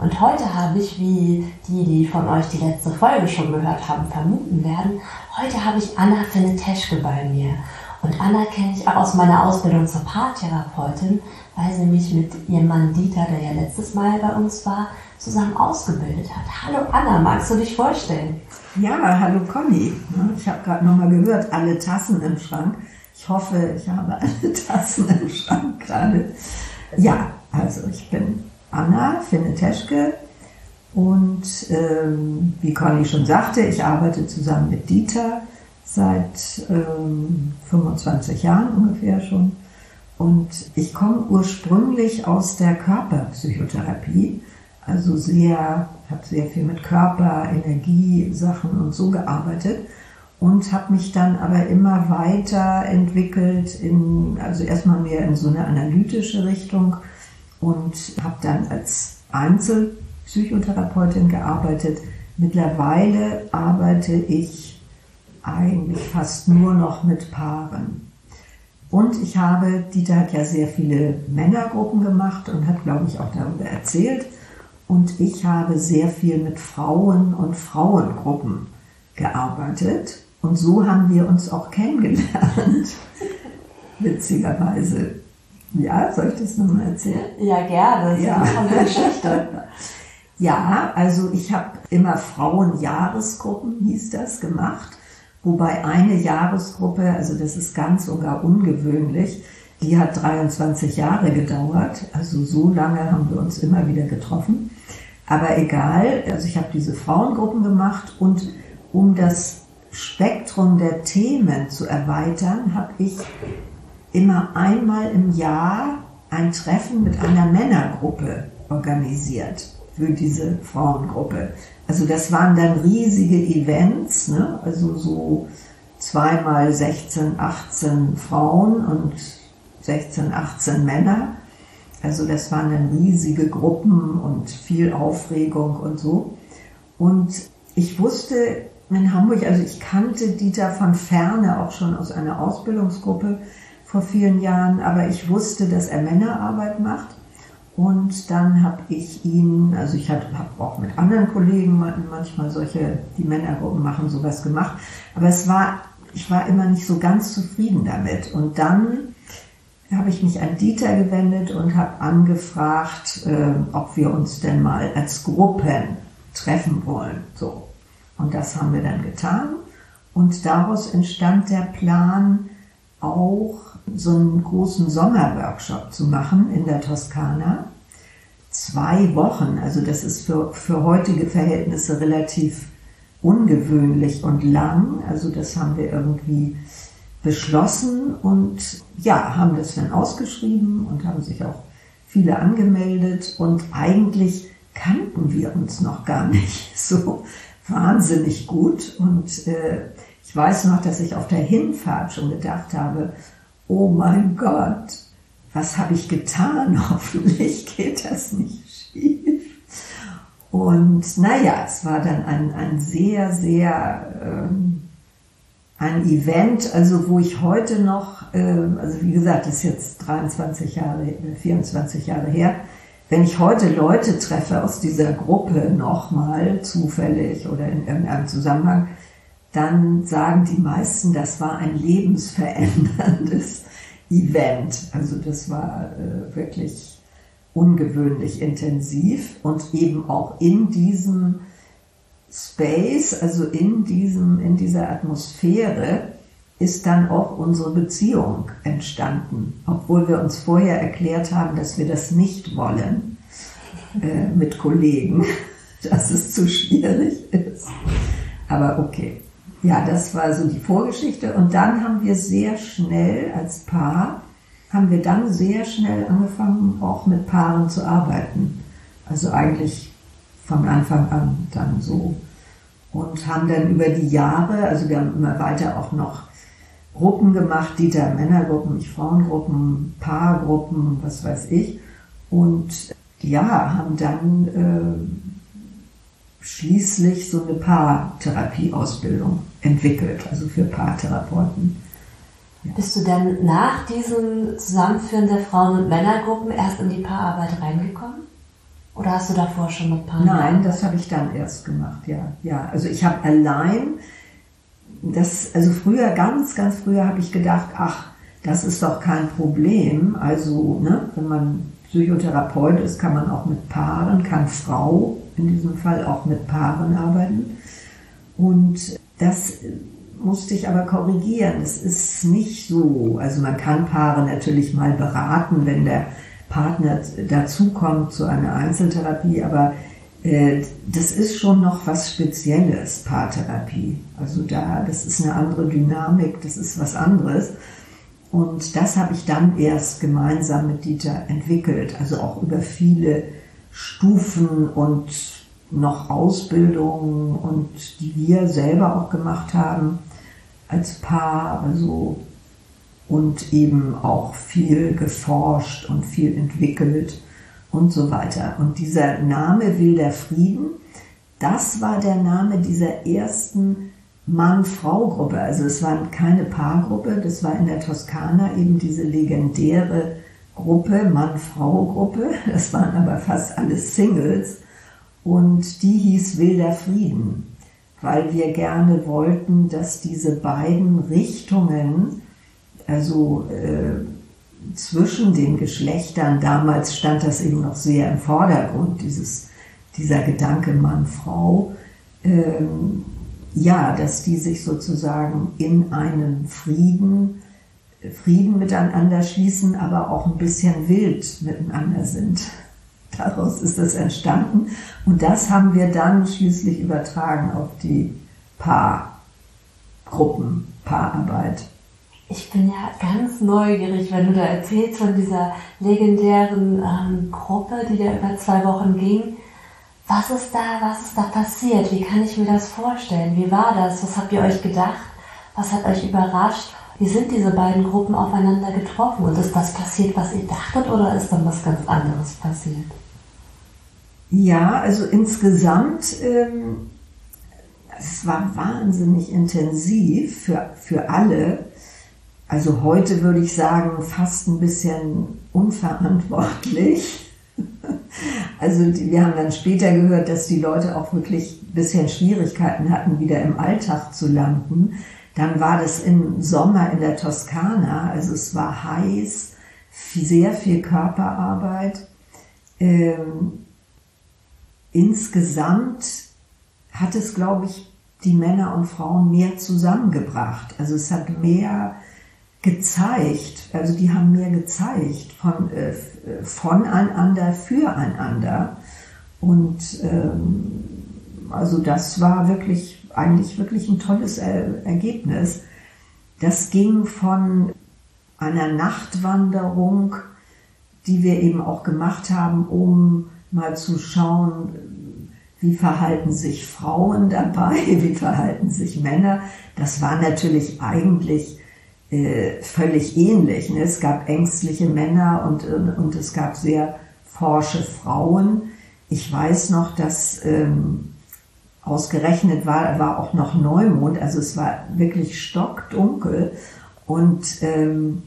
Und heute habe ich, wie die, die von euch die letzte Folge schon gehört haben, vermuten werden, heute habe ich Anna Feneteschke bei mir. Und Anna kenne ich auch aus meiner Ausbildung zur Paartherapeutin, weil sie mich mit ihrem Mann Dieter, der ja letztes Mal bei uns war, zusammen ausgebildet hat. Hallo Anna, magst du dich vorstellen? Ja, hallo Conny. Ich habe gerade nochmal gehört, alle Tassen im Schrank. Ich hoffe, ich habe alle Tassen im Schrank gerade. Ja, also ich bin Anna Finne-Teschke. Und ähm, wie Conny schon sagte, ich arbeite zusammen mit Dieter seit ähm, 25 Jahren ungefähr schon. Und ich komme ursprünglich aus der Körperpsychotherapie, also sehr, habe sehr viel mit Körper, Energie, Sachen und so gearbeitet und habe mich dann aber immer weiter entwickelt in, also erstmal mehr in so eine analytische Richtung und habe dann als Einzelpsychotherapeutin gearbeitet. Mittlerweile arbeite ich eigentlich fast nur noch mit Paaren. Und ich habe, Dieter hat ja sehr viele Männergruppen gemacht und hat, glaube ich, auch darüber erzählt. Und ich habe sehr viel mit Frauen und Frauengruppen gearbeitet. Und so haben wir uns auch kennengelernt. Witzigerweise. Ja, soll ich das nochmal erzählen? Ja, gerne. Ja, der Geschichte. ja, also ich habe immer Frauenjahresgruppen, hieß das, gemacht. Wobei eine Jahresgruppe, also das ist ganz und gar ungewöhnlich, die hat 23 Jahre gedauert. Also so lange haben wir uns immer wieder getroffen. Aber egal, also ich habe diese Frauengruppen gemacht und um das Spektrum der Themen zu erweitern, habe ich immer einmal im Jahr ein Treffen mit einer Männergruppe organisiert für diese Frauengruppe. Also das waren dann riesige Events, ne? also so zweimal 16, 18 Frauen und 16, 18 Männer. Also das waren dann riesige Gruppen und viel Aufregung und so. Und ich wusste in Hamburg, also ich kannte Dieter von Ferne auch schon aus einer Ausbildungsgruppe, vor vielen Jahren, aber ich wusste, dass er Männerarbeit macht. Und dann habe ich ihn, also ich habe auch mit anderen Kollegen manchmal solche, die Männergruppen machen, sowas gemacht. Aber es war, ich war immer nicht so ganz zufrieden damit. Und dann habe ich mich an Dieter gewendet und habe angefragt, äh, ob wir uns denn mal als Gruppen treffen wollen. So. Und das haben wir dann getan. Und daraus entstand der Plan, auch so einen großen Sommerworkshop zu machen in der Toskana. Zwei Wochen, also das ist für, für heutige Verhältnisse relativ ungewöhnlich und lang. Also das haben wir irgendwie beschlossen und ja, haben das dann ausgeschrieben und haben sich auch viele angemeldet und eigentlich kannten wir uns noch gar nicht so wahnsinnig gut und äh, ich weiß noch, dass ich auf der Hinfahrt schon gedacht habe, oh mein Gott, was habe ich getan? Hoffentlich geht das nicht schief. Und naja, es war dann ein, ein sehr, sehr ähm, ein Event, also wo ich heute noch, ähm, also wie gesagt, das ist jetzt 23 Jahre, 24 Jahre her, wenn ich heute Leute treffe aus dieser Gruppe nochmal zufällig oder in irgendeinem Zusammenhang, dann sagen die meisten, das war ein lebensveränderndes Event. Also das war äh, wirklich ungewöhnlich intensiv und eben auch in diesem Space, also in diesem, in dieser Atmosphäre ist dann auch unsere Beziehung entstanden, obwohl wir uns vorher erklärt haben, dass wir das nicht wollen äh, mit Kollegen, dass es zu schwierig ist. Aber okay. Ja, das war so die Vorgeschichte. Und dann haben wir sehr schnell als Paar, haben wir dann sehr schnell angefangen, auch mit Paaren zu arbeiten. Also eigentlich von Anfang an dann so. und haben dann über die Jahre, also wir haben immer weiter auch noch Gruppen gemacht, Dieter Männergruppen, ich Frauengruppen, Paargruppen, was weiß ich. Und ja, haben dann äh, schließlich so eine Paartherapieausbildung entwickelt, also für Paartherapeuten. Ja. Bist du denn nach diesem Zusammenführen der Frauen- und Männergruppen erst in die Paararbeit reingekommen? Oder hast du davor schon mit Paaren? Nein, das habe ich dann erst gemacht, ja. Ja, also ich habe allein das, also früher, ganz, ganz früher habe ich gedacht, ach, das ist doch kein Problem. Also, ne, wenn man Psychotherapeut ist, kann man auch mit Paaren, kann Frau in diesem Fall auch mit Paaren arbeiten. Und das musste ich aber korrigieren. Es ist nicht so. Also man kann Paare natürlich mal beraten, wenn der Partner dazukommt zu einer Einzeltherapie, aber äh, das ist schon noch was Spezielles, Paartherapie. Also da, das ist eine andere Dynamik, das ist was anderes. Und das habe ich dann erst gemeinsam mit Dieter entwickelt, also auch über viele Stufen und noch Ausbildungen und die wir selber auch gemacht haben als Paar, also und eben auch viel geforscht und viel entwickelt und so weiter. Und dieser Name Wilder Frieden, das war der Name dieser ersten Mann-Frau-Gruppe. Also es war keine Paargruppe, das war in der Toskana eben diese legendäre Gruppe, Mann-Frau-Gruppe. Das waren aber fast alles Singles. Und die hieß Wilder Frieden, weil wir gerne wollten, dass diese beiden Richtungen, also äh, zwischen den Geschlechtern, damals stand das eben noch sehr im Vordergrund, dieses, dieser Gedanke Mann-Frau, ähm, ja, dass die sich sozusagen in einen Frieden, Frieden miteinander schließen, aber auch ein bisschen wild miteinander sind. Daraus ist das entstanden. Und das haben wir dann schließlich übertragen auf die Paargruppen, Paararbeit. Ich bin ja ganz neugierig, wenn du da erzählst von dieser legendären ähm, Gruppe, die da über zwei Wochen ging. Was ist da, was ist da passiert? Wie kann ich mir das vorstellen? Wie war das? Was habt ihr euch gedacht? Was hat euch überrascht? Wie sind diese beiden Gruppen aufeinander getroffen? Und ist das passiert, was ihr dachtet, oder ist dann was ganz anderes passiert? Ja, also insgesamt, ähm, es war wahnsinnig intensiv für, für alle also heute würde ich sagen, fast ein bisschen unverantwortlich. Also wir haben dann später gehört, dass die Leute auch wirklich ein bisschen Schwierigkeiten hatten, wieder im Alltag zu landen. Dann war das im Sommer in der Toskana, also es war heiß, sehr viel Körperarbeit. Ähm, insgesamt hat es, glaube ich, die Männer und Frauen mehr zusammengebracht. Also es hat mehr gezeigt, also die haben mir gezeigt von, äh, voneinander, füreinander. Und ähm, also das war wirklich, eigentlich wirklich ein tolles er Ergebnis. Das ging von einer Nachtwanderung, die wir eben auch gemacht haben, um mal zu schauen, wie verhalten sich Frauen dabei, wie verhalten sich Männer. Das war natürlich eigentlich äh, völlig ähnlich. Ne? Es gab ängstliche Männer und, und es gab sehr forsche Frauen. Ich weiß noch, dass ähm, ausgerechnet war, war auch noch Neumond, also es war wirklich stockdunkel. Und ähm,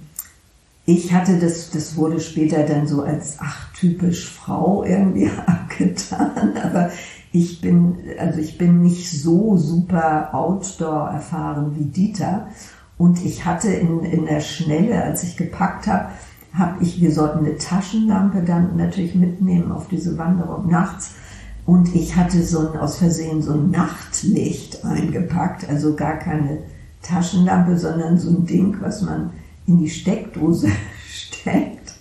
ich hatte das, das wurde später dann so als ach typisch Frau irgendwie abgetan, aber ich bin, also ich bin nicht so super Outdoor erfahren wie Dieter. Und ich hatte in, in der Schnelle, als ich gepackt habe, habe ich, wir sollten eine Taschenlampe dann natürlich mitnehmen auf diese Wanderung nachts. Und ich hatte so ein, aus Versehen so ein Nachtlicht eingepackt, also gar keine Taschenlampe, sondern so ein Ding, was man in die Steckdose steckt,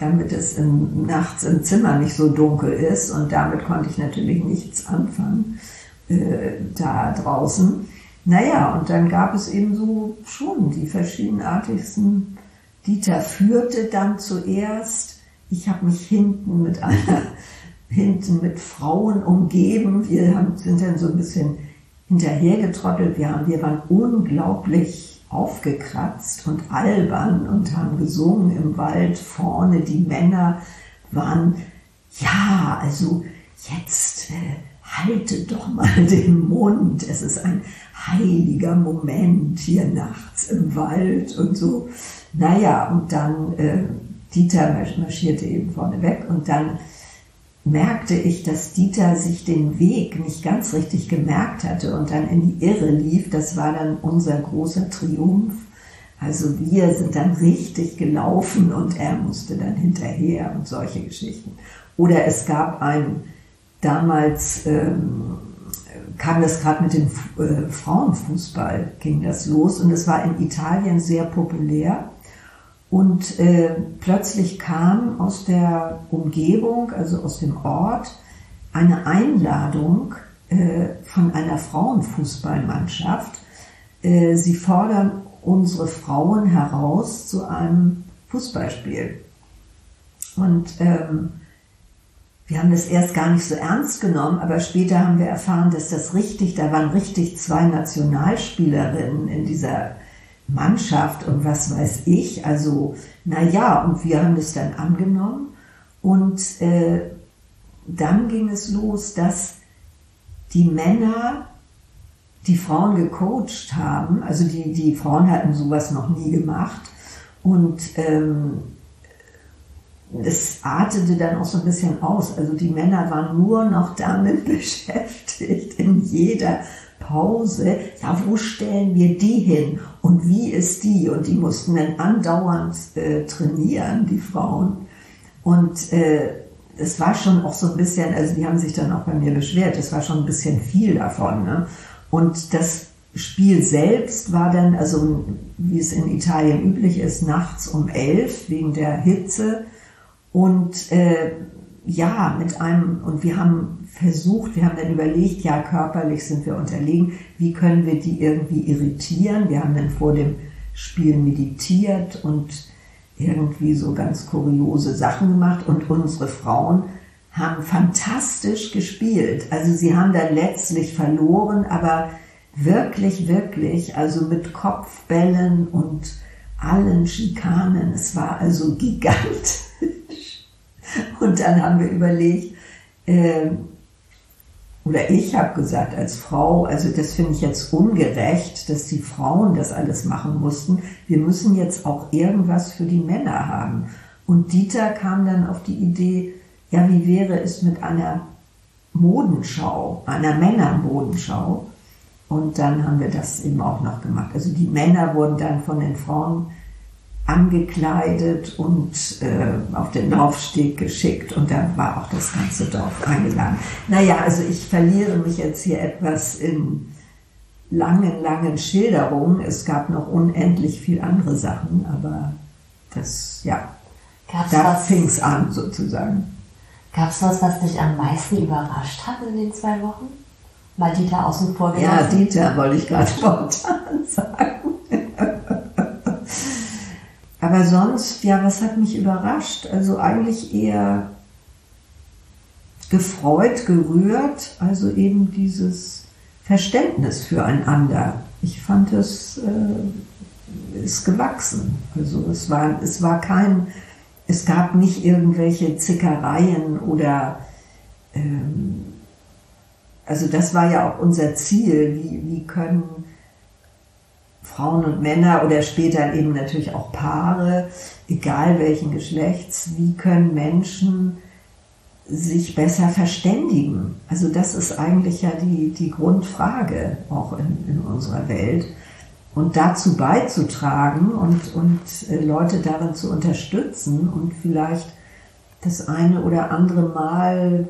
damit es im, nachts im Zimmer nicht so dunkel ist. Und damit konnte ich natürlich nichts anfangen äh, da draußen. Naja, und dann gab es eben so schon die verschiedenartigsten. Dieter führte dann zuerst. Ich habe mich hinten mit einer, hinten mit Frauen umgeben. Wir haben, sind dann so ein bisschen hinterhergetrottelt. Wir, haben, wir waren unglaublich aufgekratzt und albern und haben gesungen im Wald vorne. Die Männer waren, ja, also jetzt äh, haltet doch mal den Mund. Es ist ein heiliger Moment hier nachts im Wald und so. Naja, und dann äh, Dieter marschierte eben vorne weg und dann merkte ich, dass Dieter sich den Weg nicht ganz richtig gemerkt hatte und dann in die Irre lief. Das war dann unser großer Triumph. Also wir sind dann richtig gelaufen und er musste dann hinterher und solche Geschichten. Oder es gab ein, damals ähm, kam das gerade mit dem äh, Frauenfußball, ging das los und es war in Italien sehr populär. Und äh, plötzlich kam aus der Umgebung, also aus dem Ort, eine Einladung äh, von einer Frauenfußballmannschaft. Äh, sie fordern unsere Frauen heraus zu einem Fußballspiel. Und ähm, wir haben das erst gar nicht so ernst genommen, aber später haben wir erfahren, dass das richtig, da waren richtig zwei Nationalspielerinnen in dieser Mannschaft und was weiß ich. Also, na ja, und wir haben das dann angenommen und äh, dann ging es los, dass die Männer die Frauen gecoacht haben, also die, die Frauen hatten sowas noch nie gemacht und ähm, es artete dann auch so ein bisschen aus. Also die Männer waren nur noch damit beschäftigt, in jeder Pause, ja, wo stellen wir die hin und wie ist die? Und die mussten dann andauernd äh, trainieren, die Frauen. Und äh, es war schon auch so ein bisschen, also die haben sich dann auch bei mir beschwert, es war schon ein bisschen viel davon. Ne? Und das Spiel selbst war dann, also wie es in Italien üblich ist, nachts um elf wegen der Hitze. Und äh, ja, mit einem, und wir haben versucht, wir haben dann überlegt, ja, körperlich sind wir unterlegen, wie können wir die irgendwie irritieren? Wir haben dann vor dem Spiel meditiert und irgendwie so ganz kuriose Sachen gemacht und unsere Frauen haben fantastisch gespielt. Also sie haben dann letztlich verloren, aber wirklich, wirklich, also mit Kopfbällen und allen Schikanen. Es war also gigantisch. Und dann haben wir überlegt, äh, oder ich habe gesagt als Frau, also das finde ich jetzt ungerecht, dass die Frauen das alles machen mussten. Wir müssen jetzt auch irgendwas für die Männer haben. Und Dieter kam dann auf die Idee, ja, wie wäre es mit einer Modenschau, einer Männermodenschau? Und dann haben wir das eben auch noch gemacht. Also die Männer wurden dann von den Frauen angekleidet und äh, auf den Laufsteg geschickt und dann war auch das ganze Dorf eingeladen. Naja, also ich verliere mich jetzt hier etwas in langen, langen Schilderungen. Es gab noch unendlich viel andere Sachen, aber das, ja, Gab's da fing es an sozusagen. Gab es was, was dich am meisten überrascht hat in den zwei Wochen? Mal Dieter außen vor gelassen? Ja, Dieter wollte ich gerade spontan sagen. Aber sonst, ja, was hat mich überrascht? Also eigentlich eher gefreut, gerührt, also eben dieses Verständnis füreinander. Ich fand es äh, ist gewachsen. Also es war, es war kein, es gab nicht irgendwelche Zickereien oder ähm, also das war ja auch unser Ziel. Wie, wie können Frauen und Männer oder später eben natürlich auch Paare, egal welchen Geschlechts, wie können Menschen sich besser verständigen? Also das ist eigentlich ja die, die Grundfrage auch in, in unserer Welt. Und dazu beizutragen und, und äh, Leute darin zu unterstützen und vielleicht das eine oder andere Mal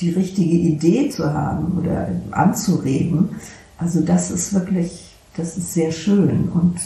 die richtige Idee zu haben oder anzuregen. Also das ist wirklich das ist sehr schön und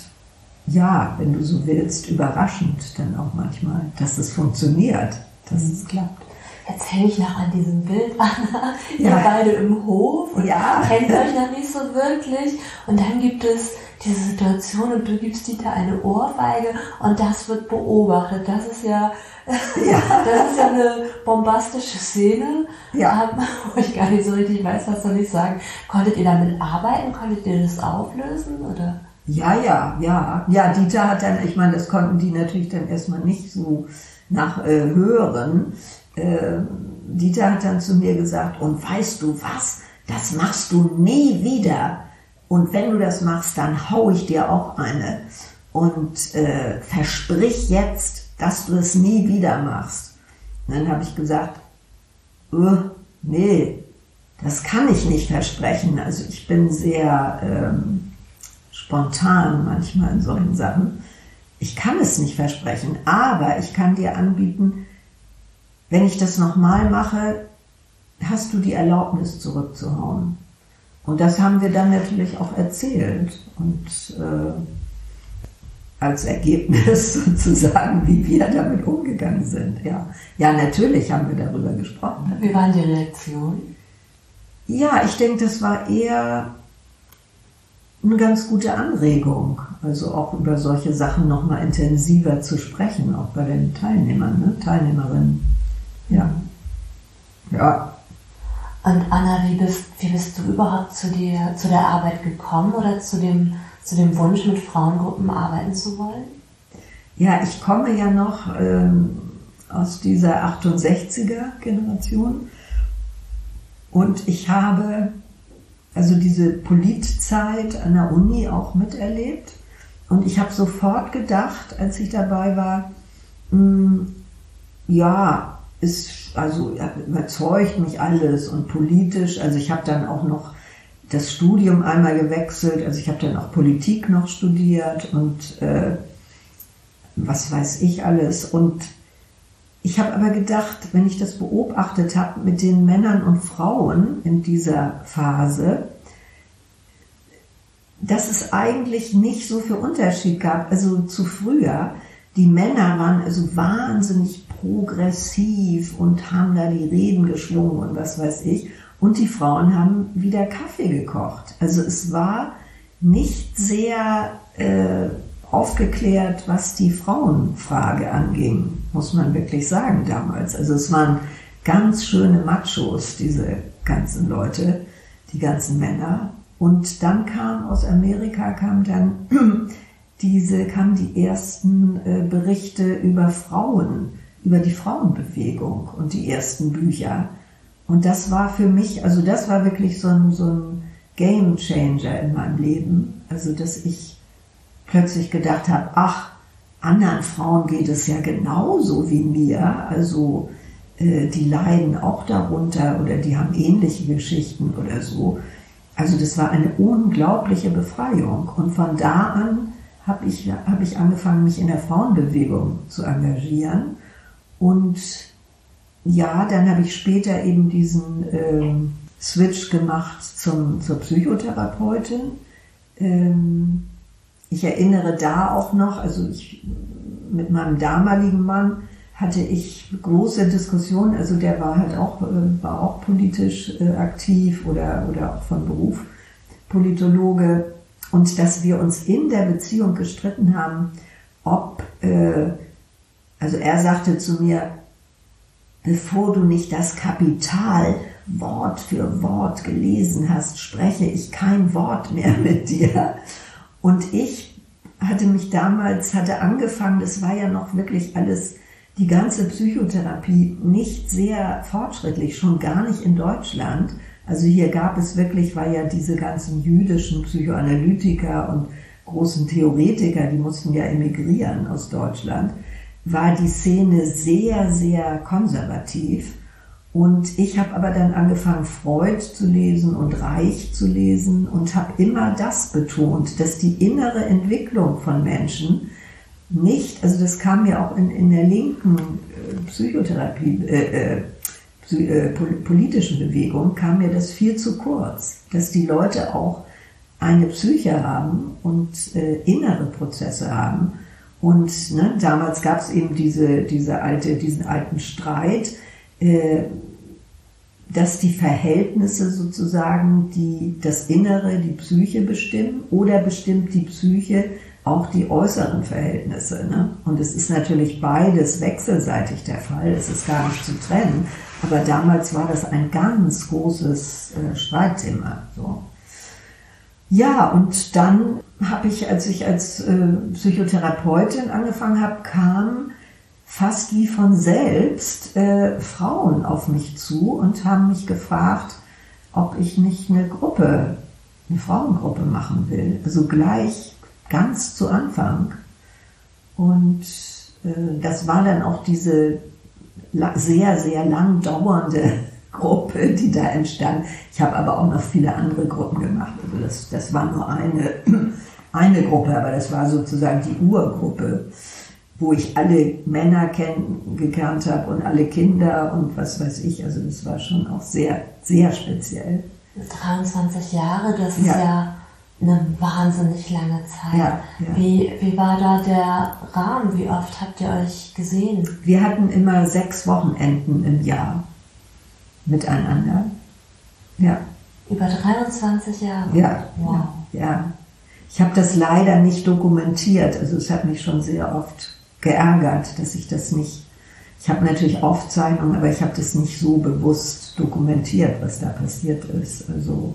ja, wenn du so willst, überraschend dann auch manchmal, dass es funktioniert, dass mhm. es klappt. jetzt hänge ich noch an diesem Bild, Anna, ihr ja. beide im Hof und ja. kennt euch noch nicht so wirklich. Und dann gibt es diese Situation und du gibst Dieter eine Ohrfeige und das wird beobachtet. Das ist ja, ja. das ist ja eine bombastische Szene, ja. wo ich gar nicht so richtig weiß, was soll ich sagen. Konntet ihr damit arbeiten? Konntet ihr das auflösen oder? Ja, ja, ja. Ja, Dieter hat dann, ich meine, das konnten die natürlich dann erstmal nicht so nach äh, hören. Äh, Dieter hat dann zu mir gesagt, und weißt du was, das machst du nie wieder. Und wenn du das machst, dann hau ich dir auch eine. Und äh, versprich jetzt, dass du es nie wieder machst. Und dann habe ich gesagt, äh, nee, das kann ich nicht versprechen. Also ich bin sehr ähm, spontan manchmal in solchen Sachen. Ich kann es nicht versprechen, aber ich kann dir anbieten, wenn ich das nochmal mache, hast du die Erlaubnis zurückzuhauen. Und das haben wir dann natürlich auch erzählt und äh, als Ergebnis sozusagen, wie wir damit umgegangen sind. Ja. ja, natürlich haben wir darüber gesprochen. Wie waren die Reaktionen? Ja, ich denke, das war eher eine ganz gute Anregung, also auch über solche Sachen nochmal intensiver zu sprechen, auch bei den Teilnehmern, ne? Teilnehmerinnen. Ja. Ja. Und Anna, wie bist, wie bist du überhaupt zu, dir, zu der Arbeit gekommen oder zu dem, zu dem Wunsch, mit Frauengruppen arbeiten zu wollen? Ja, ich komme ja noch ähm, aus dieser 68er Generation und ich habe also diese Politzeit an der Uni auch miterlebt. Und ich habe sofort gedacht, als ich dabei war, mh, hm, ja, ist also überzeugt mich alles und politisch. Also ich habe dann auch noch das Studium einmal gewechselt. Also ich habe dann auch Politik noch studiert und äh, was weiß ich alles. Und ich habe aber gedacht, wenn ich das beobachtet habe mit den Männern und Frauen in dieser Phase, dass es eigentlich nicht so viel Unterschied gab. Also zu früher, die Männer waren also wahnsinnig progressiv und haben da die Reden geschwungen und was weiß ich. Und die Frauen haben wieder Kaffee gekocht. Also es war nicht sehr äh, aufgeklärt, was die Frauenfrage anging, muss man wirklich sagen damals. Also es waren ganz schöne Machos, diese ganzen Leute, die ganzen Männer. Und dann kam aus Amerika kam dann diese kamen die ersten äh, Berichte über Frauen, über die Frauenbewegung und die ersten Bücher. Und das war für mich, also das war wirklich so ein, so ein Game Changer in meinem Leben. Also dass ich plötzlich gedacht habe, ach, anderen Frauen geht es ja genauso wie mir, also äh, die leiden auch darunter oder die haben ähnliche Geschichten oder so. Also das war eine unglaubliche Befreiung. Und von da an habe ich, hab ich angefangen, mich in der Frauenbewegung zu engagieren. Und ja, dann habe ich später eben diesen ähm, Switch gemacht zum, zur Psychotherapeutin. Ähm, ich erinnere da auch noch, also ich, mit meinem damaligen Mann hatte ich große Diskussionen, also der war halt auch, äh, war auch politisch äh, aktiv oder, oder auch von Beruf Politologe und dass wir uns in der Beziehung gestritten haben, ob, äh, also er sagte zu mir, bevor du nicht das Kapital Wort für Wort gelesen hast, spreche ich kein Wort mehr mit dir. Und ich hatte mich damals, hatte angefangen, das war ja noch wirklich alles, die ganze Psychotherapie nicht sehr fortschrittlich, schon gar nicht in Deutschland. Also hier gab es wirklich, war ja diese ganzen jüdischen Psychoanalytiker und großen Theoretiker, die mussten ja emigrieren aus Deutschland, war die Szene sehr, sehr konservativ. Und ich habe aber dann angefangen, Freud zu lesen und Reich zu lesen und habe immer das betont, dass die innere Entwicklung von Menschen nicht, also das kam mir auch in, in der linken äh, Psychotherapie, äh, äh, äh politischen Bewegung, kam mir das viel zu kurz, dass die Leute auch eine Psyche haben und äh, innere Prozesse haben. Und ne, damals gab es eben diese, diese alte, diesen alten Streit, äh, dass die Verhältnisse sozusagen die, das Innere, die Psyche bestimmen oder bestimmt die Psyche auch die äußeren Verhältnisse. Ne? Und es ist natürlich beides wechselseitig der Fall, es ist gar nicht zu trennen. Aber damals war das ein ganz großes äh, Streitthema. So. Ja, und dann habe ich, als ich als äh, Psychotherapeutin angefangen habe, kam fast wie von selbst äh, Frauen auf mich zu und haben mich gefragt, ob ich nicht eine Gruppe, eine Frauengruppe machen will. Also gleich ganz zu Anfang. Und äh, das war dann auch diese sehr, sehr lang dauernde Gruppe, die da entstand. Ich habe aber auch noch viele andere Gruppen gemacht. Also das, das war nur eine, eine Gruppe, aber das war sozusagen die Urgruppe, wo ich alle Männer kennengelernt habe und alle Kinder und was weiß ich. Also das war schon auch sehr, sehr speziell. 23 Jahre, das ist ja, ja eine wahnsinnig lange Zeit. Ja, ja. Wie, wie war da der Rahmen? Wie oft habt ihr euch gesehen? Wir hatten immer sechs Wochenenden im Jahr miteinander. Ja. Über 23 Jahre? Ja. Wow. Ja. Ich habe das leider nicht dokumentiert. Also es hat mich schon sehr oft geärgert, dass ich das nicht. Ich habe natürlich Aufzeichnungen, aber ich habe das nicht so bewusst dokumentiert, was da passiert ist. Also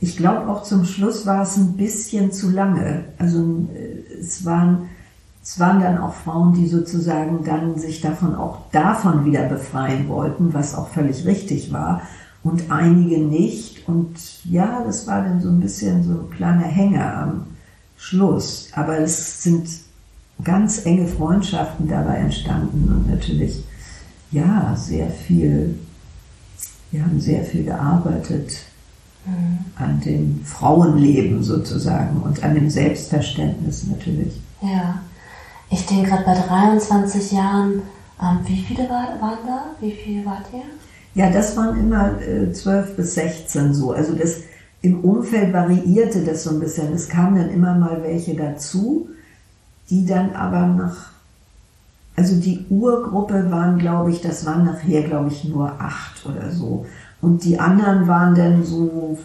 ich glaube auch zum Schluss war es ein bisschen zu lange. Also äh, es waren es waren dann auch Frauen, die sozusagen dann sich davon auch davon wieder befreien wollten, was auch völlig richtig war, und einige nicht. Und ja, das war dann so ein bisschen so ein kleiner Hänger am Schluss. Aber es sind ganz enge Freundschaften dabei entstanden und natürlich, ja, sehr viel, wir haben sehr viel gearbeitet mhm. an dem Frauenleben sozusagen und an dem Selbstverständnis natürlich. Ja. Ich denke gerade bei 23 Jahren, ähm, wie viele war, waren da? Wie viele wart ihr? Ja, das waren immer äh, 12 bis 16 so. Also das im Umfeld variierte das so ein bisschen. Es kamen dann immer mal welche dazu, die dann aber nach, also die Urgruppe waren, glaube ich, das waren nachher, glaube ich, nur acht oder so. Und die anderen waren dann so,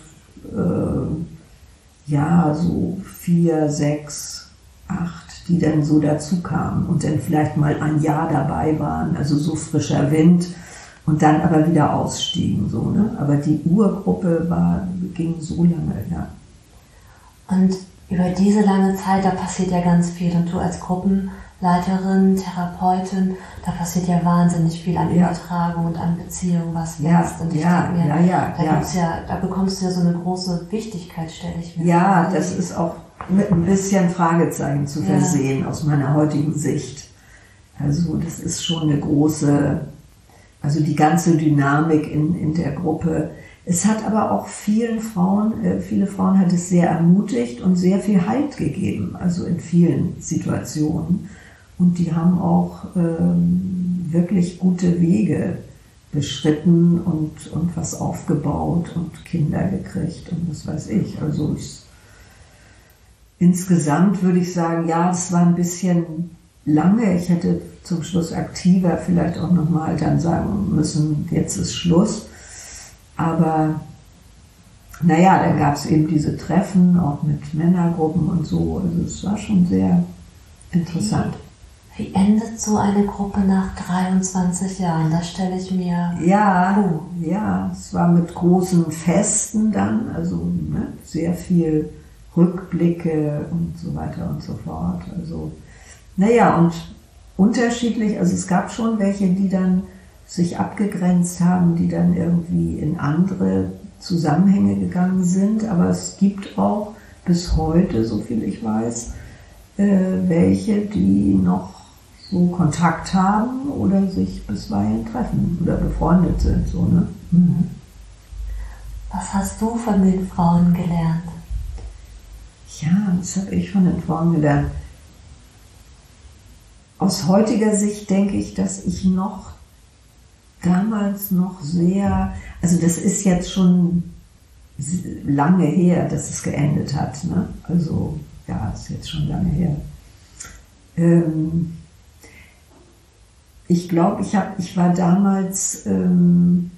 äh, ja, so vier, sechs, acht die dann so dazu kamen und dann vielleicht mal ein Jahr dabei waren, also so frischer Wind und dann aber wieder ausstiegen, so, ne? Aber die Urgruppe war, ging so lange, ja. Und über diese lange Zeit, da passiert ja ganz viel und du als Gruppenleiterin, Therapeutin, da passiert ja wahnsinnig viel an Übertragung und an Beziehung, was ja, wächst. Und ich ja, mir, ja, ja, da, ja. ja. da bekommst du ja so eine große Wichtigkeit, stelle ich mir Ja, vor. das ist auch mit ein bisschen Fragezeichen zu versehen ja. aus meiner heutigen Sicht. Also das ist schon eine große, also die ganze Dynamik in, in der Gruppe. Es hat aber auch vielen Frauen, äh, viele Frauen hat es sehr ermutigt und sehr viel Halt gegeben, also in vielen Situationen. Und die haben auch ähm, wirklich gute Wege beschritten und, und was aufgebaut und Kinder gekriegt und was weiß ich. Also ich Insgesamt würde ich sagen, ja, das war ein bisschen lange. Ich hätte zum Schluss aktiver vielleicht auch nochmal dann sagen müssen, jetzt ist Schluss. Aber naja, dann gab es eben diese Treffen, auch mit Männergruppen und so. Also es war schon sehr interessant. Wie endet so eine Gruppe nach 23 Jahren? Das stelle ich mir. Ja, vor. ja, es war mit großen Festen dann, also ne, sehr viel Rückblicke und so weiter und so fort. Also, naja, und unterschiedlich, also es gab schon welche, die dann sich abgegrenzt haben, die dann irgendwie in andere Zusammenhänge gegangen sind, aber es gibt auch bis heute, so viel ich weiß, äh, welche, die noch so Kontakt haben oder sich bisweilen treffen oder befreundet sind. So, ne? Mhm. Was hast du von den Frauen gelernt? Ja, das habe ich von den Frauen gelernt. Aus heutiger Sicht denke ich, dass ich noch damals noch sehr, also das ist jetzt schon lange her, dass es geendet hat. Ne? Also ja, ist jetzt schon lange her. Ähm, ich glaube, ich, ich war damals, ähm,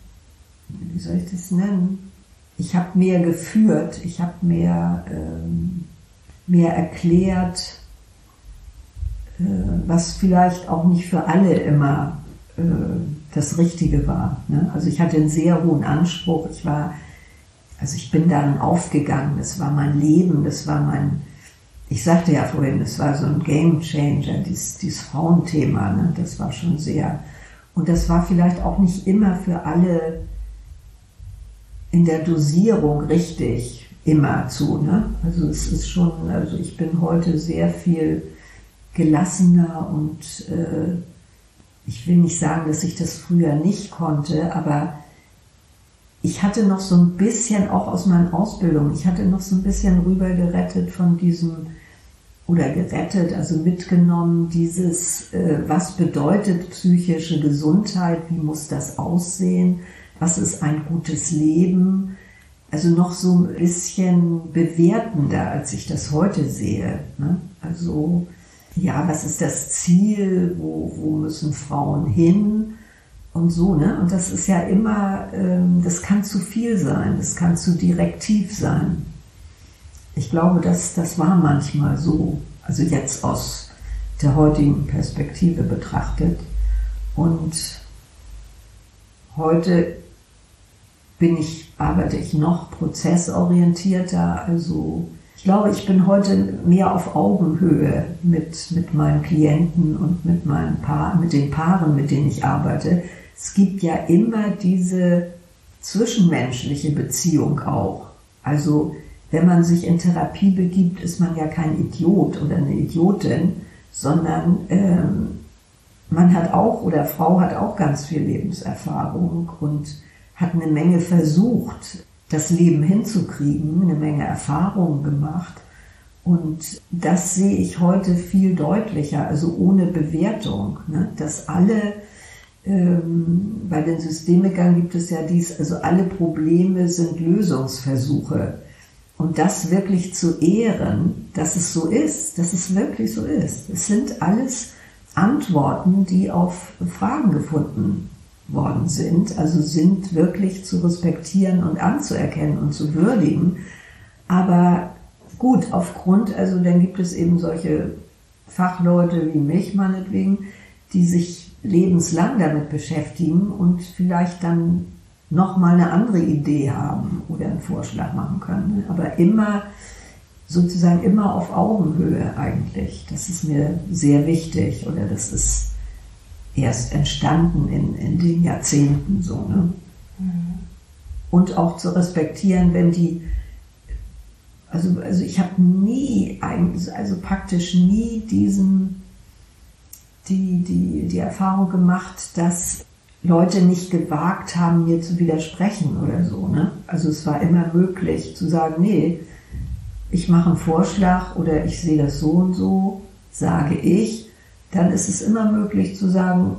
wie soll ich das nennen? Ich habe mehr geführt, ich habe mehr, ähm, mehr erklärt, was vielleicht auch nicht für alle immer äh, das Richtige war. Ne? Also ich hatte einen sehr hohen Anspruch. Ich war, also ich bin darin aufgegangen. Das war mein Leben, das war mein, ich sagte ja vorhin, das war so ein Game Changer, dieses, dieses Frauenthema. Ne? Das war schon sehr, und das war vielleicht auch nicht immer für alle in der Dosierung richtig immer zu. Ne? Also es ist schon, also ich bin heute sehr viel gelassener und äh, ich will nicht sagen, dass ich das früher nicht konnte, aber ich hatte noch so ein bisschen, auch aus meinen Ausbildungen, ich hatte noch so ein bisschen rüber gerettet von diesem, oder gerettet, also mitgenommen, dieses, äh, was bedeutet psychische Gesundheit, wie muss das aussehen, was ist ein gutes Leben, also noch so ein bisschen bewertender, als ich das heute sehe. Ne? Also ja, was ist das Ziel, wo, wo müssen Frauen hin und so, ne? Und das ist ja immer, ähm, das kann zu viel sein, das kann zu direktiv sein. Ich glaube, das, das war manchmal so, also jetzt aus der heutigen Perspektive betrachtet. Und heute bin ich, arbeite ich noch prozessorientierter, also ich glaube, ich bin heute mehr auf Augenhöhe mit, mit meinen Klienten und mit, meinen pa mit den Paaren, mit denen ich arbeite. Es gibt ja immer diese zwischenmenschliche Beziehung auch. Also wenn man sich in Therapie begibt, ist man ja kein Idiot oder eine Idiotin, sondern ähm, man hat auch oder Frau hat auch ganz viel Lebenserfahrung und hat eine Menge versucht, das Leben hinzukriegen, eine Menge Erfahrungen gemacht. Und das sehe ich heute viel deutlicher, also ohne Bewertung, ne? dass alle, ähm, bei den Systemikern gibt es ja dies, also alle Probleme sind Lösungsversuche. Und das wirklich zu ehren, dass es so ist, dass es wirklich so ist. Es sind alles Antworten, die auf Fragen gefunden worden sind, also sind wirklich zu respektieren und anzuerkennen und zu würdigen. Aber gut, aufgrund, also dann gibt es eben solche Fachleute wie mich meinetwegen, die sich lebenslang damit beschäftigen und vielleicht dann nochmal eine andere Idee haben oder einen Vorschlag machen können. Aber immer sozusagen immer auf Augenhöhe eigentlich. Das ist mir sehr wichtig oder das ist erst entstanden in, in den Jahrzehnten so. Ne? Mhm. Und auch zu respektieren, wenn die, also, also ich habe nie, also praktisch nie diesen, die, die, die Erfahrung gemacht, dass Leute nicht gewagt haben, mir zu widersprechen oder so. Ne? Also es war immer möglich zu sagen, nee, ich mache einen Vorschlag oder ich sehe das so und so, sage ich dann ist es immer möglich zu sagen,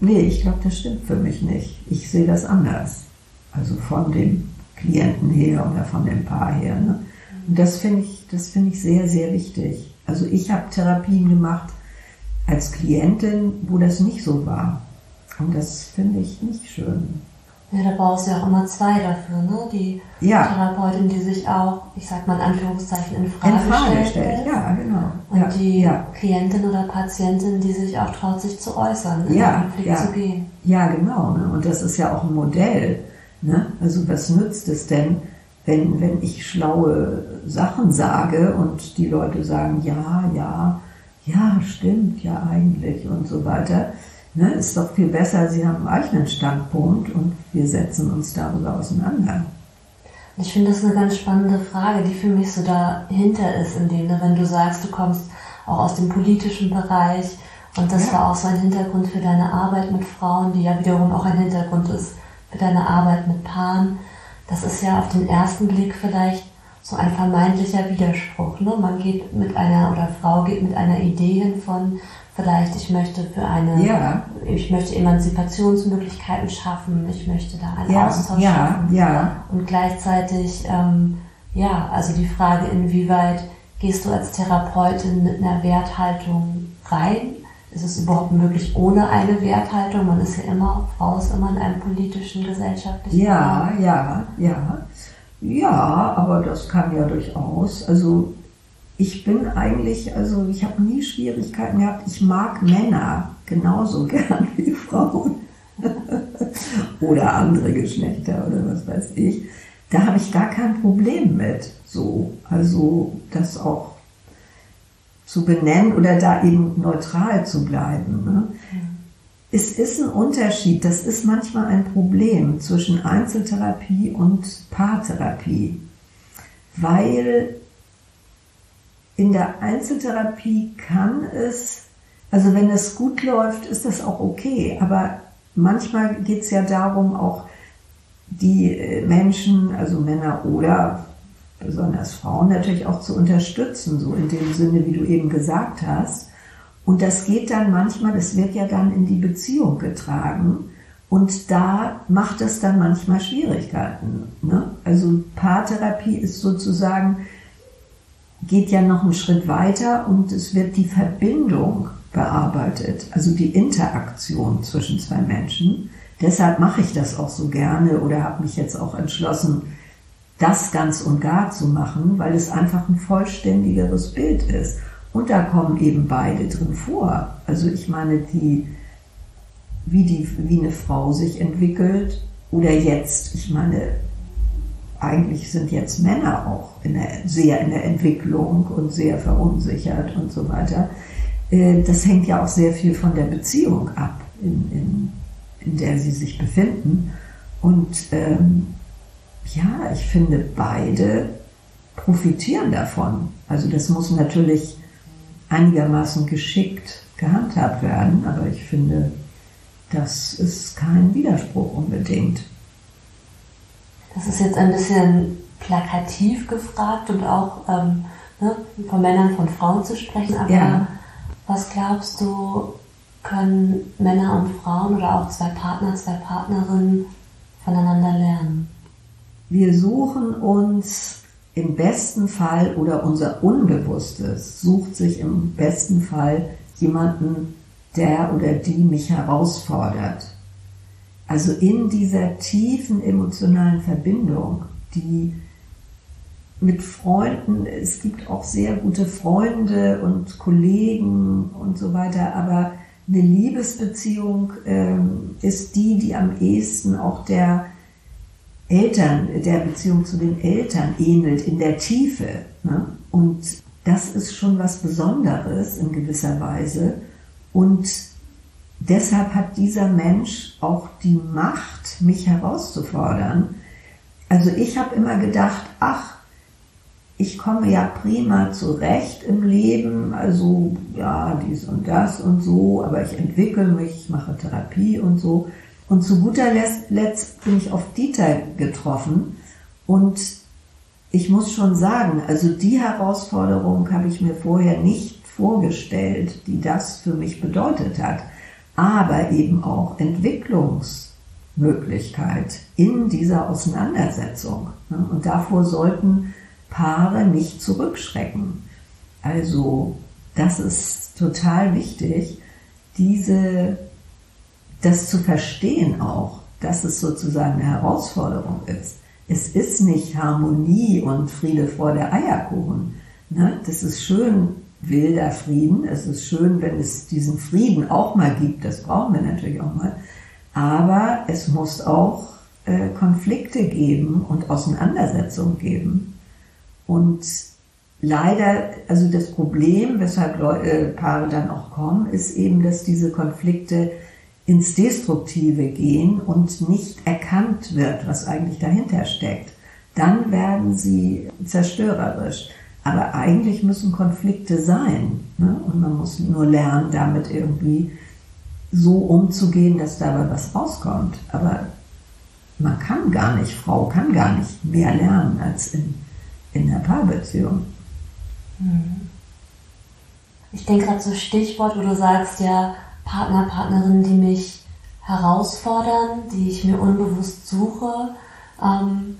nee, ich glaube, das stimmt für mich nicht. Ich sehe das anders. Also von dem Klienten her oder von dem Paar her. Ne? Und das finde ich, das finde ich sehr, sehr wichtig. Also ich habe Therapien gemacht als Klientin, wo das nicht so war. Und das finde ich nicht schön. Ja, da brauchst du ja auch immer zwei dafür, ne? Die ja. Therapeutin, die sich auch, ich sag mal in Anführungszeichen, in Frage, in Frage stellt. stellt. Ja, genau. Ja. die ja. Klientin oder Patientin, die sich auch traut, sich zu äußern, in ja, den Konflikt ja. zu gehen. Ja, genau. Ne? Und das ist ja auch ein Modell. Ne? Also was nützt es denn, wenn, wenn ich schlaue Sachen sage und die Leute sagen, ja, ja, ja, stimmt ja eigentlich und so weiter Ne, ist doch viel besser, Sie haben einen eigenen Standpunkt und wir setzen uns darüber auseinander. Ich finde das eine ganz spannende Frage, die für mich so dahinter ist, in dem, wenn du sagst, du kommst auch aus dem politischen Bereich und das ja. war auch so ein Hintergrund für deine Arbeit mit Frauen, die ja wiederum auch ein Hintergrund ist für deine Arbeit mit Paaren. Das ist ja auf den ersten Blick vielleicht so ein vermeintlicher Widerspruch. Ne? Man geht mit einer, oder Frau geht mit einer Idee hin von, vielleicht ich möchte für eine, ja. ich möchte Emanzipationsmöglichkeiten schaffen, ich möchte da einen ja, Austausch ja, schaffen. Ja. Und gleichzeitig, ähm, ja, also die Frage, inwieweit gehst du als Therapeutin mit einer Werthaltung rein ist es überhaupt möglich ohne eine Werthaltung? Man ist ja immer, Frau ist immer in einem politischen, gesellschaftlichen Ja, Raum. ja, ja. Ja, aber das kann ja durchaus. Also ich bin eigentlich, also ich habe nie Schwierigkeiten gehabt. Ich mag Männer genauso gern wie Frauen. oder andere Geschlechter oder was weiß ich. Da habe ich gar kein Problem mit. So, also das auch zu benennen oder da eben neutral zu bleiben. Ne? Es ist ein Unterschied, das ist manchmal ein Problem zwischen Einzeltherapie und Paartherapie, weil in der Einzeltherapie kann es, also wenn es gut läuft, ist das auch okay, aber manchmal geht es ja darum, auch die äh, Menschen, also Männer oder besonders Frauen natürlich auch zu unterstützen, so in dem Sinne, wie du eben gesagt hast. Und das geht dann manchmal, das wird ja dann in die Beziehung getragen. Und da macht es dann manchmal Schwierigkeiten. Ne? Also Paartherapie ist sozusagen, geht ja noch einen Schritt weiter und es wird die Verbindung bearbeitet, also die Interaktion zwischen zwei Menschen. Deshalb mache ich das auch so gerne oder habe mich jetzt auch entschlossen, das ganz und gar zu machen, weil es einfach ein vollständigeres Bild ist. Und da kommen eben beide drin vor. Also ich meine, die, wie, die, wie eine Frau sich entwickelt oder jetzt, ich meine, eigentlich sind jetzt Männer auch in der, sehr in der Entwicklung und sehr verunsichert und so weiter. Äh, das hängt ja auch sehr viel von der Beziehung ab, in, in, in der sie sich befinden. Und ähm, ja, ich finde, beide profitieren davon. Also das muss natürlich einigermaßen geschickt gehandhabt werden, aber ich finde, das ist kein Widerspruch unbedingt. Das ist jetzt ein bisschen plakativ gefragt und auch ähm, ne, von Männern, von Frauen zu sprechen, aber Ja. was glaubst du, können Männer und Frauen oder auch zwei Partner, zwei Partnerinnen voneinander lernen? Wir suchen uns im besten Fall oder unser Unbewusstes sucht sich im besten Fall jemanden, der oder die mich herausfordert. Also in dieser tiefen emotionalen Verbindung, die mit Freunden, es gibt auch sehr gute Freunde und Kollegen und so weiter, aber eine Liebesbeziehung ähm, ist die, die am ehesten auch der Eltern, der Beziehung zu den Eltern ähnelt in der Tiefe. Ne? Und das ist schon was Besonderes in gewisser Weise. Und deshalb hat dieser Mensch auch die Macht, mich herauszufordern. Also ich habe immer gedacht, ach, ich komme ja prima zurecht im Leben, also ja, dies und das und so, aber ich entwickle mich, ich mache Therapie und so. Und zu guter Letzt, bin ich auf Dieter getroffen und ich muss schon sagen, also die Herausforderung habe ich mir vorher nicht vorgestellt, die das für mich bedeutet hat, aber eben auch Entwicklungsmöglichkeit in dieser Auseinandersetzung. Und davor sollten Paare nicht zurückschrecken. Also das ist total wichtig, diese, das zu verstehen auch, dass es sozusagen eine Herausforderung ist. Es ist nicht Harmonie und Friede vor der Eierkuchen. Ne? Das ist schön wilder Frieden. Es ist schön, wenn es diesen Frieden auch mal gibt. Das brauchen wir natürlich auch mal. Aber es muss auch äh, Konflikte geben und Auseinandersetzungen geben. Und leider, also das Problem, weshalb äh, Paare dann auch kommen, ist eben, dass diese Konflikte ins Destruktive gehen und nicht erkannt wird, was eigentlich dahinter steckt. Dann werden sie zerstörerisch. Aber eigentlich müssen Konflikte sein. Ne? Und man muss nur lernen, damit irgendwie so umzugehen, dass dabei was rauskommt. Aber man kann gar nicht, Frau kann gar nicht mehr lernen als in, in der Paarbeziehung. Ich denke gerade so Stichwort, wo du sagst, ja, Partner, Partnerinnen, die mich herausfordern, die ich mir unbewusst suche. Ähm,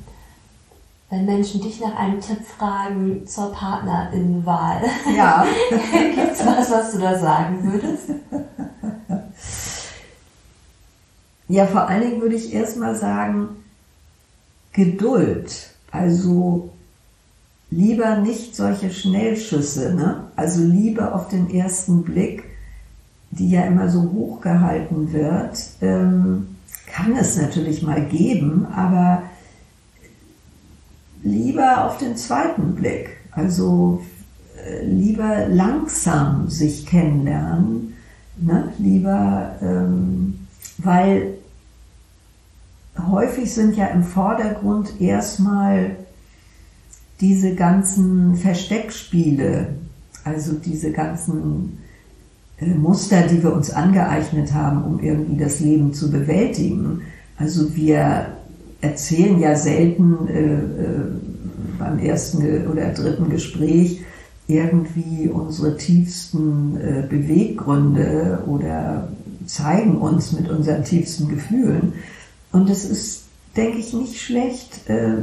wenn Menschen dich nach einem Tipp fragen zur Partnerinnenwahl, Ja. gibt es was, was du da sagen würdest? Ja, vor allen Dingen würde ich erstmal sagen, Geduld. Also lieber nicht solche Schnellschüsse, ne? Also Liebe auf den ersten Blick, die ja immer so hochgehalten wird, ähm, kann es natürlich mal geben, aber lieber auf den zweiten Blick. Also äh, lieber langsam sich kennenlernen, ne? lieber, ähm, weil häufig sind ja im Vordergrund erstmal diese ganzen Versteckspiele, also diese ganzen äh, Muster, die wir uns angeeignet haben, um irgendwie das Leben zu bewältigen. Also wir erzählen ja selten äh, äh, beim ersten oder dritten Gespräch irgendwie unsere tiefsten äh, Beweggründe oder zeigen uns mit unseren tiefsten Gefühlen. Und es ist, denke ich, nicht schlecht, äh,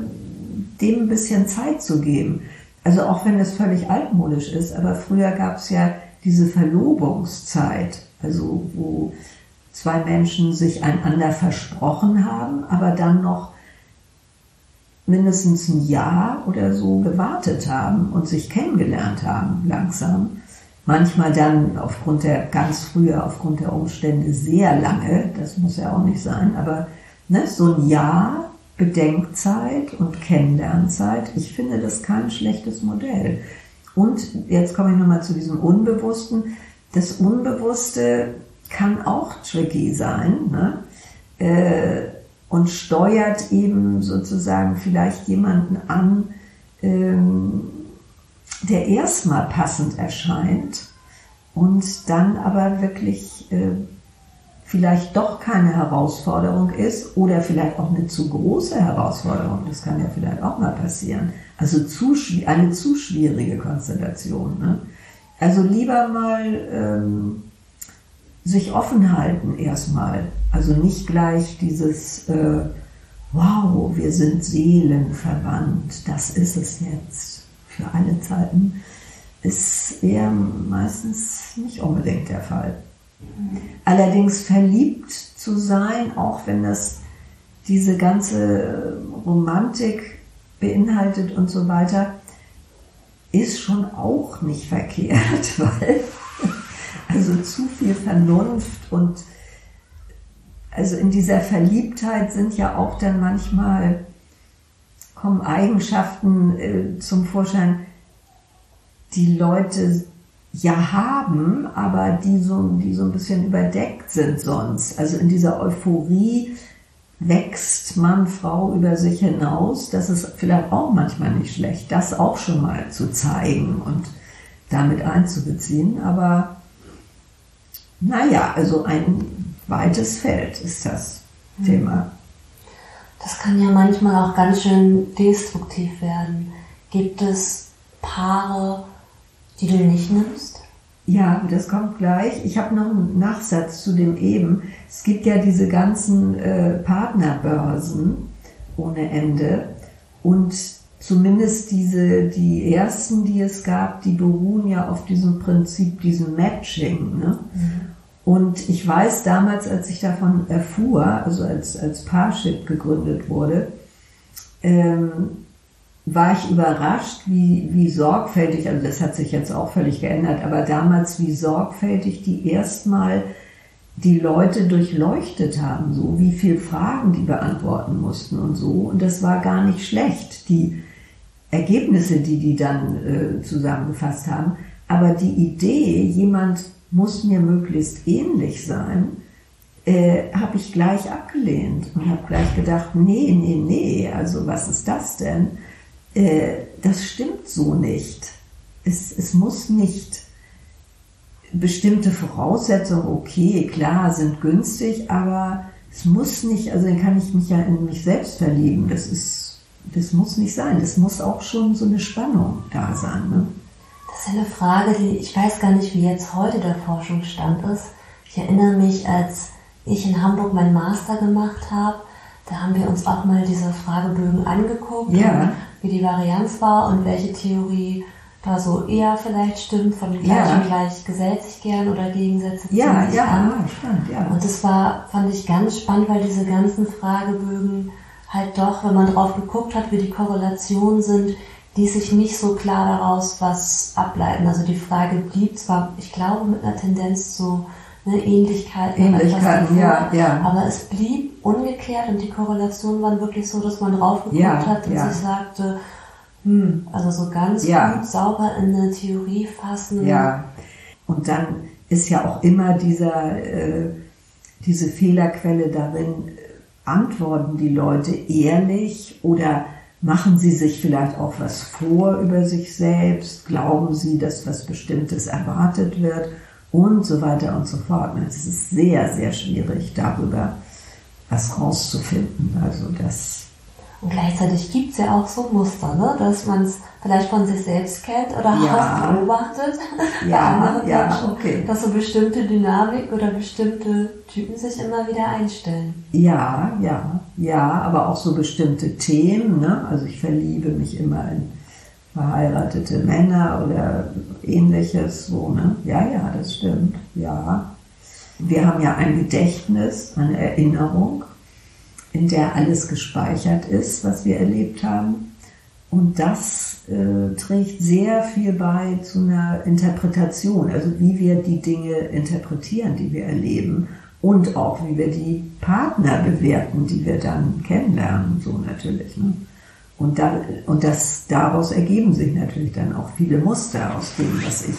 dem ein bisschen Zeit zu geben. Also auch wenn es völlig altmodisch ist, aber früher gab es ja diese Verlobungszeit, also wo zwei Menschen sich einander versprochen haben, aber dann noch mindestens ein Jahr oder so gewartet haben und sich kennengelernt haben, langsam. Manchmal dann aufgrund der, ganz früher aufgrund der Umstände sehr lange, das muss ja auch nicht sein, aber ne, so ein Jahr Bedenkzeit und Kennenlernzeit, ich finde das kein schlechtes Modell. Und jetzt komme ich nochmal zu diesem Unbewussten. Das Unbewusste kann auch tricky sein ne? Äh, und steuert eben sozusagen vielleicht jemanden an, ähm, der erstmal passend erscheint und dann aber wirklich äh, vielleicht doch keine Herausforderung ist oder vielleicht auch eine zu große Herausforderung. Das kann ja vielleicht auch mal passieren. Also zu, eine zu schwierige Konstellation. Ne? Also lieber mal ähm, sich offen halten erstmal. Also nicht gleich dieses, äh, wow, wir sind seelenverwandt, das ist es jetzt für alle Zeiten, ist eher meistens nicht unbedingt der Fall. Allerdings verliebt zu sein, auch wenn das diese ganze Romantik beinhaltet und so weiter, ist schon auch nicht verkehrt, weil also zu viel Vernunft und also in dieser Verliebtheit sind ja auch dann manchmal kommen Eigenschaften äh, zum Vorschein, die Leute ja haben, aber die so, die so ein bisschen überdeckt sind sonst. Also in dieser Euphorie wächst Mann, Frau über sich hinaus. Das ist vielleicht auch manchmal nicht schlecht, das auch schon mal zu zeigen und damit einzubeziehen. Aber naja, also ein weites Feld ist das mhm. Thema. Das kann ja manchmal auch ganz schön destruktiv werden. Gibt es Paare, die du nicht nimmst? Ja, das kommt gleich. Ich habe noch einen Nachsatz zu dem eben. Es gibt ja diese ganzen äh, Partnerbörsen ohne Ende und zumindest diese, die ersten, die es gab, die beruhen ja auf diesem Prinzip, diesem Matching. Ne? Mhm. Und ich weiß damals, als ich davon erfuhr, also als, als Parship gegründet wurde, ähm, war ich überrascht, wie, wie sorgfältig, also das hat sich jetzt auch völlig geändert, aber damals, wie sorgfältig die erstmal die Leute durchleuchtet haben, so wie viel Fragen die beantworten mussten und so. Und das war gar nicht schlecht, die Ergebnisse, die die dann äh, zusammengefasst haben. Aber die Idee, jemand muss mir möglichst ähnlich sein, äh, habe ich gleich abgelehnt und habe gleich gedacht, nee, nee, nee, also was ist das denn? Äh, das stimmt so nicht. Es, es muss nicht bestimmte Voraussetzungen, okay, klar, sind günstig, aber es muss nicht, also dann kann ich mich ja in mich selbst verlieben. Das ist, das muss nicht sein. Es muss auch schon so eine Spannung da sein. Ne? Das ist eine Frage, die ich weiß gar nicht, wie jetzt heute der Forschungsstand ist. Ich erinnere mich, als ich in Hamburg meinen Master gemacht habe, da haben wir uns auch mal diese Fragebögen angeguckt. Ja wie die Varianz war und welche Theorie da so eher vielleicht stimmt, von gleich ja. und gleich gesellt sich gern oder Gegensätze ja, ja, an. Stimmt, ja. Und das war, fand ich ganz spannend, weil diese ganzen Fragebögen halt doch, wenn man drauf geguckt hat, wie die Korrelationen sind, die sich nicht so klar daraus was ableiten. Also die Frage blieb zwar, ich glaube, mit einer Tendenz zu eine Ähnlichkeit, Ähnlichkeiten, ja, ja. aber es blieb umgekehrt und die Korrelationen waren wirklich so, dass man drauf geguckt ja, hat und ja. sich sagte, hm, also so ganz ja. gut sauber in eine Theorie fassen. Ja, und dann ist ja auch immer dieser, äh, diese Fehlerquelle darin, antworten die Leute ehrlich oder machen sie sich vielleicht auch was vor über sich selbst, glauben sie, dass was Bestimmtes erwartet wird und so weiter und so fort. Es ist sehr, sehr schwierig, darüber was rauszufinden. Also das und gleichzeitig gibt es ja auch so Muster, ne? dass man es vielleicht von sich selbst kennt oder ja. beobachtet ja, bei anderen ja, Menschen, okay. dass so bestimmte Dynamik oder bestimmte Typen sich immer wieder einstellen. Ja, ja, ja, aber auch so bestimmte Themen. Ne? Also ich verliebe mich immer in verheiratete Männer oder ähnliches. So, ne? Ja, ja, das stimmt. Ja. Wir haben ja ein Gedächtnis, eine Erinnerung in der alles gespeichert ist, was wir erlebt haben. Und das äh, trägt sehr viel bei zu einer Interpretation, also wie wir die Dinge interpretieren, die wir erleben und auch wie wir die Partner bewerten, die wir dann kennenlernen, so natürlich. Ne? Und, da, und das, daraus ergeben sich natürlich dann auch viele Muster aus dem, was ich,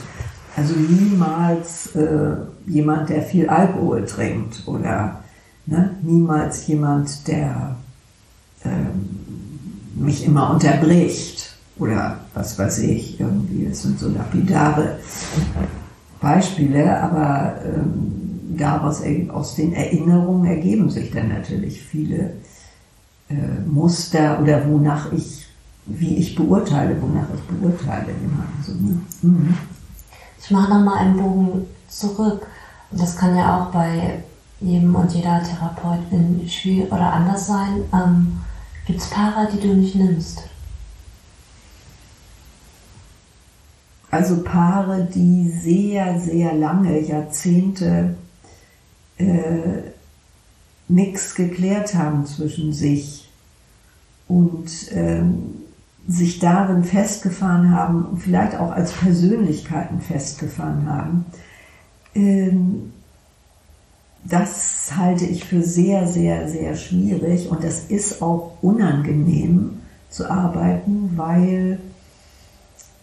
also niemals äh, jemand, der viel Alkohol trinkt oder Ne? Niemals jemand, der ähm, mich immer unterbricht oder was weiß ich, irgendwie, das sind so lapidare Beispiele, aber ähm, daraus, aus den Erinnerungen ergeben sich dann natürlich viele äh, Muster oder wonach ich, wie ich beurteile, wonach ich beurteile jemanden. So, ne? mhm. Ich mache nochmal einen Bogen zurück. Das kann ja auch bei jedem und jeder Therapeutin schwierig oder anders sein. Ähm, Gibt es Paare, die du nicht nimmst? Also Paare, die sehr, sehr lange, Jahrzehnte äh, nichts geklärt haben zwischen sich und ähm, sich darin festgefahren haben und vielleicht auch als Persönlichkeiten festgefahren haben. Ähm, das halte ich für sehr, sehr, sehr schwierig und das ist auch unangenehm zu arbeiten, weil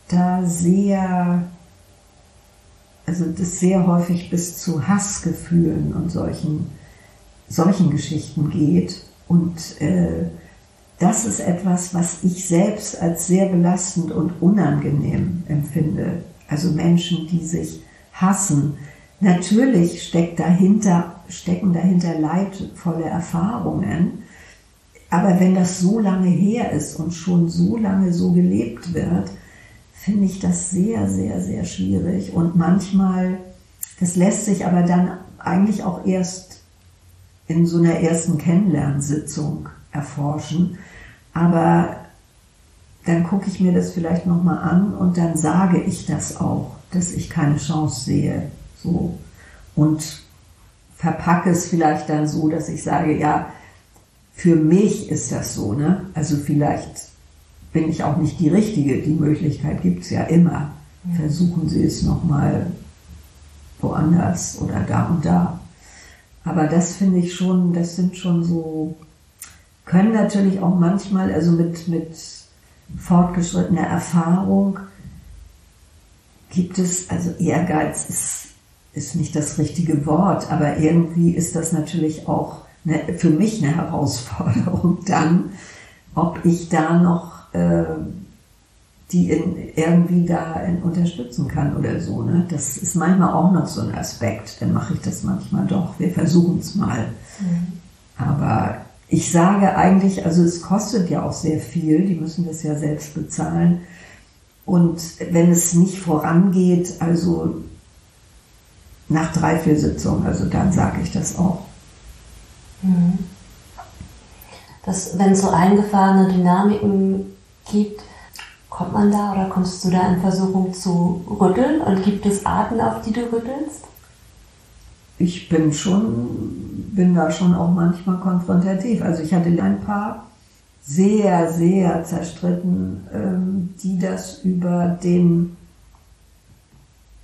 da sehr, also das sehr häufig bis zu Hassgefühlen und solchen, solchen Geschichten geht. Und äh, das ist etwas, was ich selbst als sehr belastend und unangenehm empfinde. Also Menschen, die sich hassen, Natürlich steckt dahinter, stecken dahinter leidvolle Erfahrungen. Aber wenn das so lange her ist und schon so lange so gelebt wird, finde ich das sehr, sehr, sehr schwierig. Und manchmal, das lässt sich aber dann eigentlich auch erst in so einer ersten Kennenlernsitzung erforschen. Aber dann gucke ich mir das vielleicht nochmal an und dann sage ich das auch, dass ich keine Chance sehe, so. Und verpacke es vielleicht dann so, dass ich sage, ja, für mich ist das so, ne? Also vielleicht bin ich auch nicht die Richtige. Die Möglichkeit gibt es ja immer. Versuchen Sie es nochmal woanders oder da und da. Aber das finde ich schon, das sind schon so, können natürlich auch manchmal, also mit, mit fortgeschrittener Erfahrung, gibt es, also Ehrgeiz ist ist nicht das richtige Wort, aber irgendwie ist das natürlich auch eine, für mich eine Herausforderung dann, ob ich da noch äh, die in, irgendwie da in, unterstützen kann oder so. Ne? Das ist manchmal auch noch so ein Aspekt. Dann mache ich das manchmal doch. Wir versuchen es mal. Mhm. Aber ich sage eigentlich, also es kostet ja auch sehr viel. Die müssen das ja selbst bezahlen. Und wenn es nicht vorangeht, also nach drei, vier Sitzungen. Also dann sage ich das auch. Mhm. Das, wenn es so eingefahrene Dynamiken gibt, Kommt man da oder kommst du da in Versuchung zu rütteln und gibt es Arten, auf die du rüttelst? Ich bin schon, bin da schon auch manchmal konfrontativ. Also ich hatte ein paar sehr, sehr zerstritten, ähm, die das über den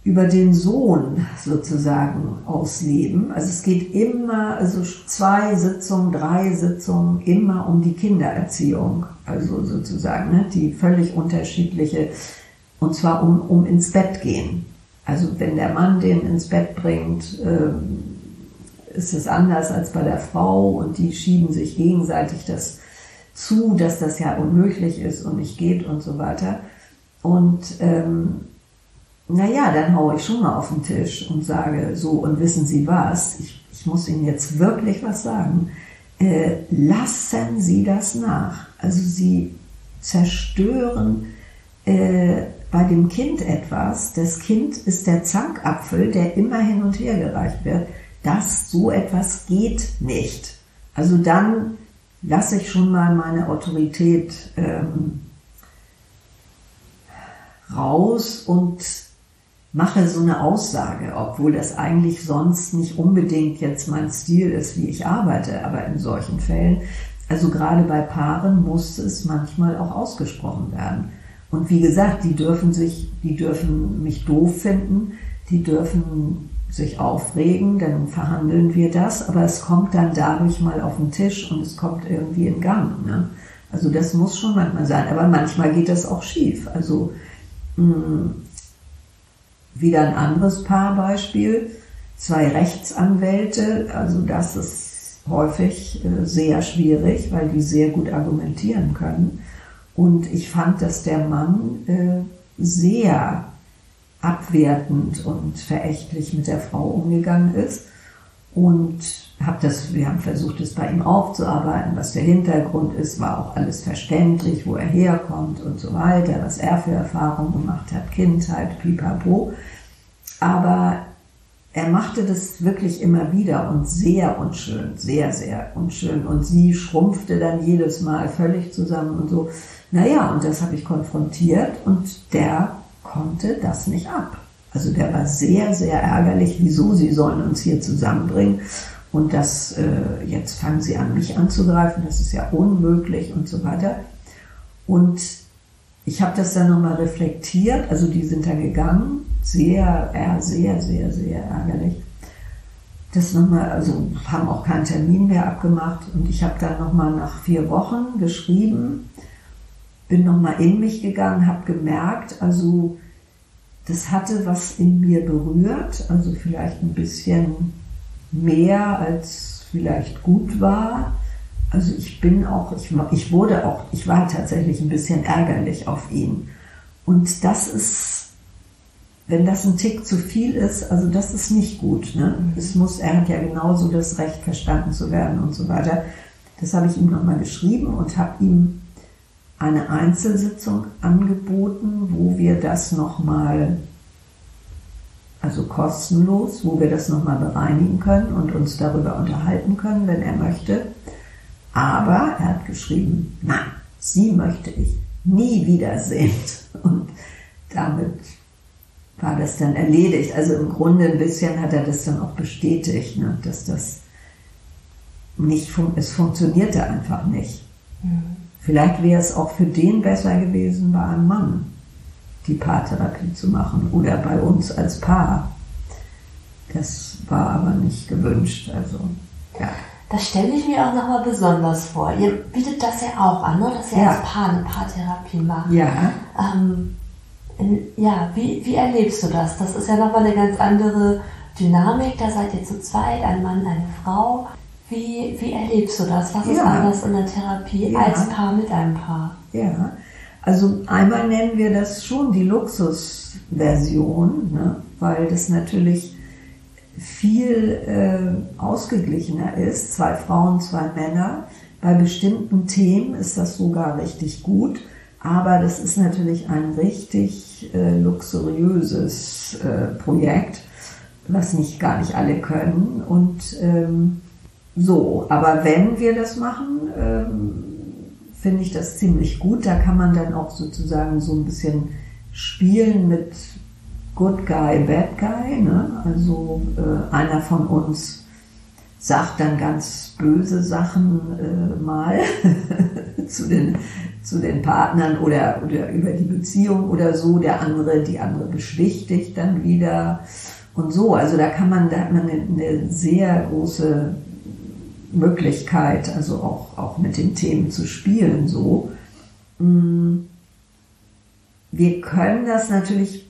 über den Sohn sozusagen ausleben. Also es geht immer, also zwei Sitzungen, drei Sitzungen, immer um die Kindererziehung. Also sozusagen, ne, die völlig unterschiedliche, und zwar um, um ins Bett gehen. Also wenn der Mann den ins Bett bringt, ähm, ist es anders als bei der Frau und die schieben sich gegenseitig das zu, dass das ja unmöglich ist und nicht geht und so weiter. Und ähm, naja, dann haue ich schon mal auf den Tisch und sage so, und wissen Sie was, ich, ich muss Ihnen jetzt wirklich was sagen. Äh, lassen Sie das nach. Also Sie zerstören äh, bei dem Kind etwas. Das Kind ist der Zankapfel, der immer hin und her gereicht wird. Das, so etwas geht nicht. Also dann lasse ich schon mal meine Autorität ähm, raus und mache so eine Aussage, obwohl das eigentlich sonst nicht unbedingt jetzt mein Stil ist, wie ich arbeite, aber in solchen Fällen, also gerade bei Paaren muss es manchmal auch ausgesprochen werden. Und wie gesagt, die dürfen sich, die dürfen mich doof finden, die dürfen sich aufregen, dann verhandeln wir das, aber es kommt dann dadurch mal auf den Tisch und es kommt irgendwie in Gang. Ne? Also das muss schon manchmal sein, aber manchmal geht das auch schief. Also mh, mm, wieder ein anderes Paarbeispiel, zwei Rechtsanwälte, also das ist häufig äh, sehr schwierig, weil die sehr gut argumentieren können. Und ich fand, dass der Mann äh, sehr abwertend und verächtlich mit der Frau umgegangen ist. Und hab das, wir haben versucht, es bei ihm aufzuarbeiten, was der Hintergrund ist, war auch alles verständlich, wo er herkommt und so weiter, was er für Erfahrungen gemacht hat, Kindheit, pipapo. Aber er machte das wirklich immer wieder und sehr unschön, sehr, sehr unschön. Und sie schrumpfte dann jedes Mal völlig zusammen und so. Naja, und das habe ich konfrontiert und der konnte das nicht ab. Also der war sehr, sehr ärgerlich, wieso sie sollen uns hier zusammenbringen. Und das, äh, jetzt fangen sie an, mich anzugreifen, das ist ja unmöglich und so weiter. Und ich habe das dann nochmal reflektiert, also die sind da gegangen, sehr, sehr, sehr, sehr ärgerlich. Das nochmal, also haben auch keinen Termin mehr abgemacht und ich habe dann nochmal nach vier Wochen geschrieben, bin nochmal in mich gegangen, habe gemerkt, also das hatte was in mir berührt, also vielleicht ein bisschen mehr als vielleicht gut war. Also ich bin auch, ich, ich wurde auch, ich war tatsächlich ein bisschen ärgerlich auf ihn. Und das ist, wenn das ein Tick zu viel ist, also das ist nicht gut. Ne? Mhm. Es muss, er hat ja genauso das Recht, verstanden zu werden und so weiter. Das habe ich ihm nochmal geschrieben und habe ihm eine Einzelsitzung angeboten, wo wir das nochmal, also kostenlos, wo wir das nochmal bereinigen können und uns darüber unterhalten können, wenn er möchte. Aber er hat geschrieben, nein, sie möchte ich nie wiedersehen. Und damit war das dann erledigt. Also im Grunde ein bisschen hat er das dann auch bestätigt, ne, dass das nicht, fun es funktionierte einfach nicht. Mhm. Vielleicht wäre es auch für den besser gewesen, bei einem Mann die Paartherapie zu machen oder bei uns als Paar. Das war aber nicht gewünscht. Also, ja. Das stelle ich mir auch nochmal besonders vor. Ihr bietet das ja auch an, ne? dass ihr ja. als Paar eine Paartherapie macht. Ja. Ähm, ja, wie, wie erlebst du das? Das ist ja nochmal eine ganz andere Dynamik. Da seid ihr zu zweit, ein Mann, eine Frau. Wie, wie erlebst du das? Was ist ja. anders in der Therapie ja. als Paar mit einem Paar? Ja, also einmal nennen wir das schon die Luxusversion, ne? weil das natürlich viel äh, ausgeglichener ist. Zwei Frauen, zwei Männer. Bei bestimmten Themen ist das sogar richtig gut. Aber das ist natürlich ein richtig äh, luxuriöses äh, Projekt, was nicht gar nicht alle können. Und ähm, so, aber wenn wir das machen, ähm, finde ich das ziemlich gut. Da kann man dann auch sozusagen so ein bisschen spielen mit Good Guy, Bad Guy. Ne? Also äh, einer von uns sagt dann ganz böse Sachen äh, mal zu, den, zu den Partnern oder, oder über die Beziehung oder so. Der andere, die andere beschwichtigt dann wieder und so. Also da kann man, da hat man eine, eine sehr große Möglichkeit, also auch, auch mit den Themen zu spielen, so. Mm. Wir können das natürlich,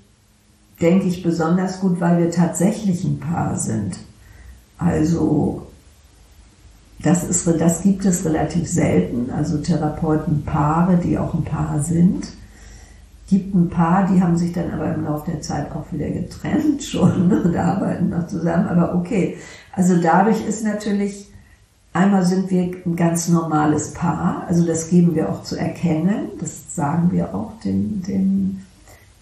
denke ich, besonders gut, weil wir tatsächlich ein Paar sind. Also das, ist, das gibt es relativ selten, also Therapeutenpaare, die auch ein Paar sind. Gibt ein paar, die haben sich dann aber im Laufe der Zeit auch wieder getrennt schon und arbeiten noch zusammen. Aber okay, also dadurch ist natürlich, einmal sind wir ein ganz normales Paar, also das geben wir auch zu erkennen, das sagen wir auch dem, dem,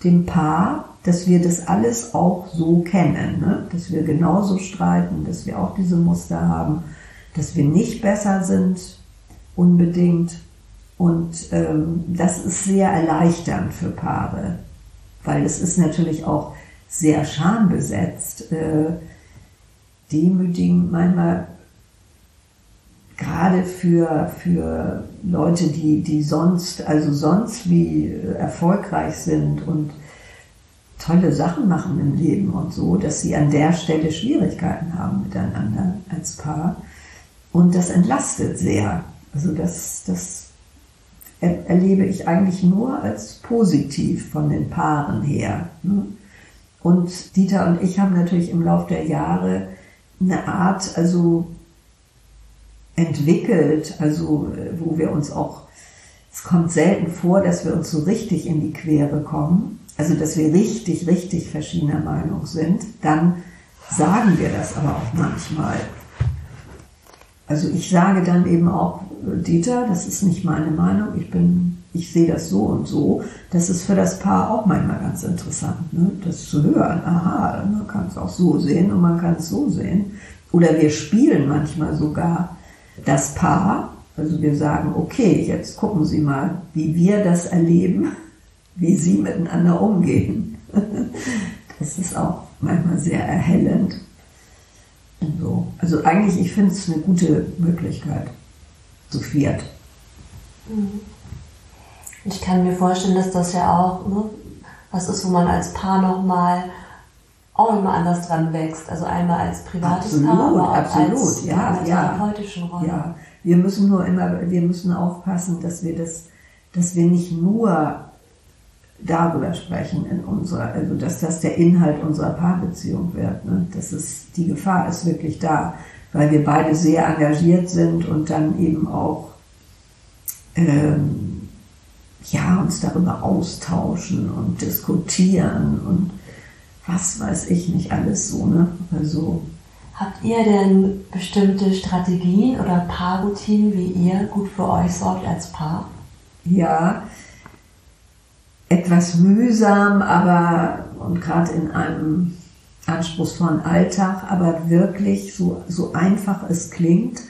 dem Paar, dass wir das alles auch so kennen, ne? dass wir genauso streiten, dass wir auch diese Muster haben, dass wir nicht besser sind unbedingt. Und ähm, das ist sehr erleichternd für Paare, weil es ist natürlich auch sehr schambesetzt, äh, demütigend manchmal gerade für, für Leute, die, die sonst, also sonst wie erfolgreich sind und tolle Sachen machen im Leben und so, dass sie an der Stelle Schwierigkeiten haben miteinander als Paar. Und das entlastet sehr. Also das, das erlebe ich eigentlich nur als positiv von den Paaren her. Ne? Und Dieter und ich haben natürlich im Laufe der Jahre eine Art, also entwickelt, also wo wir uns auch, es kommt selten vor, dass wir uns so richtig in die Quere kommen, also dass wir richtig, richtig verschiedener Meinung sind, dann sagen wir das aber auch manchmal. Also ich sage dann eben auch, Dieter, das ist nicht meine Meinung, ich bin, ich sehe das so und so. Das ist für das Paar auch manchmal ganz interessant, ne? das zu hören. Aha, man kann es auch so sehen und man kann es so sehen. Oder wir spielen manchmal sogar das Paar. Also wir sagen, okay, jetzt gucken Sie mal, wie wir das erleben, wie Sie miteinander umgehen. Das ist auch manchmal sehr erhellend. So. Also eigentlich, ich finde es eine gute Möglichkeit zu viert. Mhm. Ich kann mir vorstellen, dass das ja auch ne, was ist, wo man als Paar nochmal auch immer anders dran wächst. Also einmal als privates absolut, Paar, aber auch absolut, als ja, in ja, therapeutischen Rolle. Ja, wir müssen nur immer, wir müssen aufpassen, dass wir das, dass wir nicht nur darüber sprechen in unserer, also dass das der Inhalt unserer Paarbeziehung wird. Ne? Das ist, die Gefahr ist wirklich da, weil wir beide sehr engagiert sind und dann eben auch ähm, ja, uns darüber austauschen und diskutieren und was weiß ich nicht alles so, ne? Also. Habt ihr denn bestimmte Strategien oder Paarroutinen, wie ihr gut für euch sorgt als Paar? Ja, etwas mühsam, aber und gerade in einem anspruchsvollen Alltag, aber wirklich so, so einfach es klingt,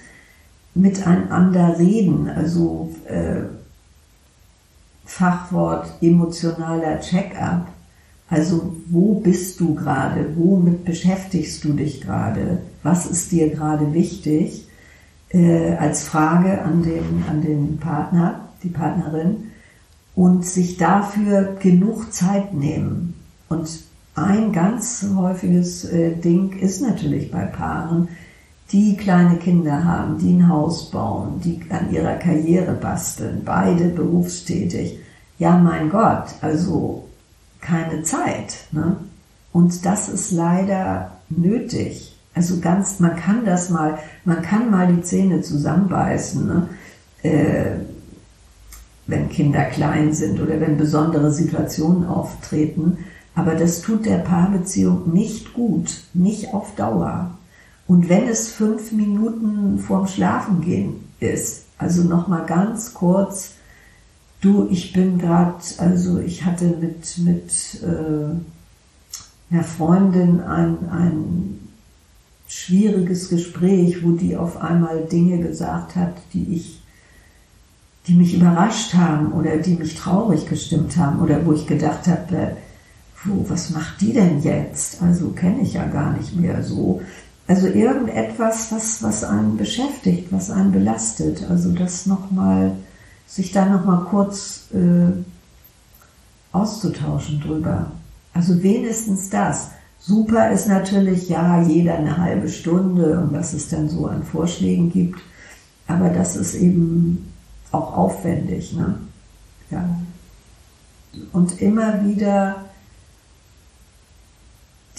miteinander reden. Also äh, Fachwort emotionaler Check-up. Also wo bist du gerade? Womit beschäftigst du dich gerade? Was ist dir gerade wichtig? Äh, als Frage an den, an den Partner, die Partnerin und sich dafür genug Zeit nehmen. Und ein ganz häufiges äh, Ding ist natürlich bei Paaren, die kleine Kinder haben, die ein Haus bauen, die an ihrer Karriere basteln, beide berufstätig. Ja, mein Gott, also keine Zeit. Ne? Und das ist leider nötig. Also ganz, man kann das mal, man kann mal die Zähne zusammenbeißen. Ne? Äh, wenn Kinder klein sind oder wenn besondere Situationen auftreten. Aber das tut der Paarbeziehung nicht gut, nicht auf Dauer. Und wenn es fünf Minuten vorm Schlafengehen ist, also nochmal ganz kurz, du, ich bin gerade, also ich hatte mit, mit äh, einer Freundin ein, ein schwieriges Gespräch, wo die auf einmal Dinge gesagt hat, die ich die mich überrascht haben oder die mich traurig gestimmt haben oder wo ich gedacht habe, äh, wo, was macht die denn jetzt? Also kenne ich ja gar nicht mehr so. Also irgendetwas, was, was einen beschäftigt, was einen belastet. Also das nochmal, sich da nochmal kurz äh, auszutauschen drüber. Also wenigstens das. Super ist natürlich, ja, jeder eine halbe Stunde und was es dann so an Vorschlägen gibt. Aber das ist eben auch aufwendig. Ne? Ja. Und immer wieder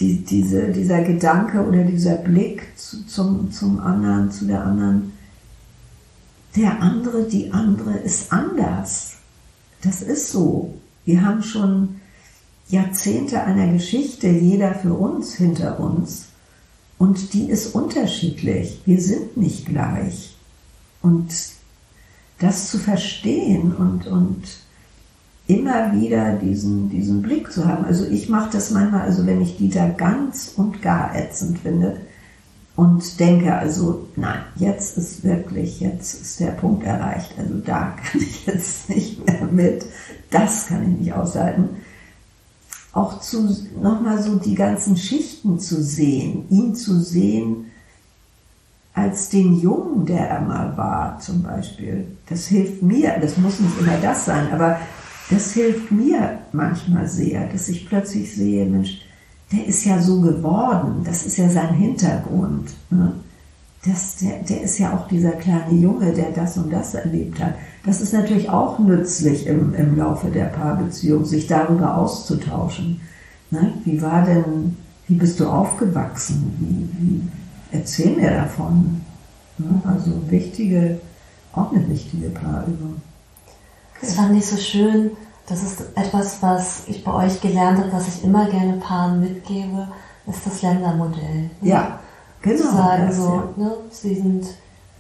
die, diese, dieser Gedanke oder dieser Blick zu, zum, zum anderen, zu der anderen, der andere, die andere ist anders. Das ist so. Wir haben schon Jahrzehnte einer Geschichte, jeder für uns, hinter uns. Und die ist unterschiedlich. Wir sind nicht gleich. Und das zu verstehen und, und immer wieder diesen, diesen Blick zu haben. Also ich mache das manchmal, also wenn ich Dieter ganz und gar ätzend finde und denke, also nein, jetzt ist wirklich, jetzt ist der Punkt erreicht. Also da kann ich jetzt nicht mehr mit, das kann ich nicht aushalten. Auch zu, nochmal so die ganzen Schichten zu sehen, ihn zu sehen, als den Jungen, der er mal war, zum Beispiel. Das hilft mir, das muss nicht immer das sein, aber das hilft mir manchmal sehr, dass ich plötzlich sehe, Mensch, der ist ja so geworden, das ist ja sein Hintergrund. Ne? Das, der, der ist ja auch dieser kleine Junge, der das und das erlebt hat. Das ist natürlich auch nützlich im, im Laufe der Paarbeziehung, sich darüber auszutauschen. Ne? Wie war denn, wie bist du aufgewachsen? Wie, wie, erzähl mir davon. Ne? Also wichtige, auch eine wichtige Paarübung. Das fand ich so schön. Das ist etwas, was ich bei euch gelernt habe, was ich immer gerne Paaren mitgebe, ist das Ländermodell. Ja, genau. Zu sagen das, so, ja. ne, sie sind,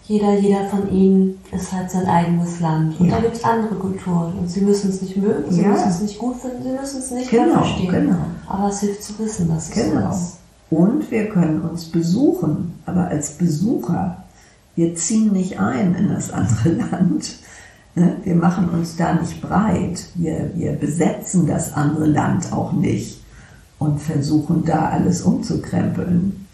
jeder, jeder von ihnen ist halt sein eigenes Land. Und ja. da gibt es andere Kulturen. Und sie müssen es nicht mögen, sie ja. müssen es nicht gut finden, sie müssen es nicht genau, verstehen. Genau. Aber es hilft zu wissen, dass es genau. so ist. Und wir können uns besuchen, aber als Besucher. Wir ziehen nicht ein in das andere Land, Ne? Wir machen uns da nicht breit. Wir, wir besetzen das andere Land auch nicht und versuchen da alles umzukrempeln.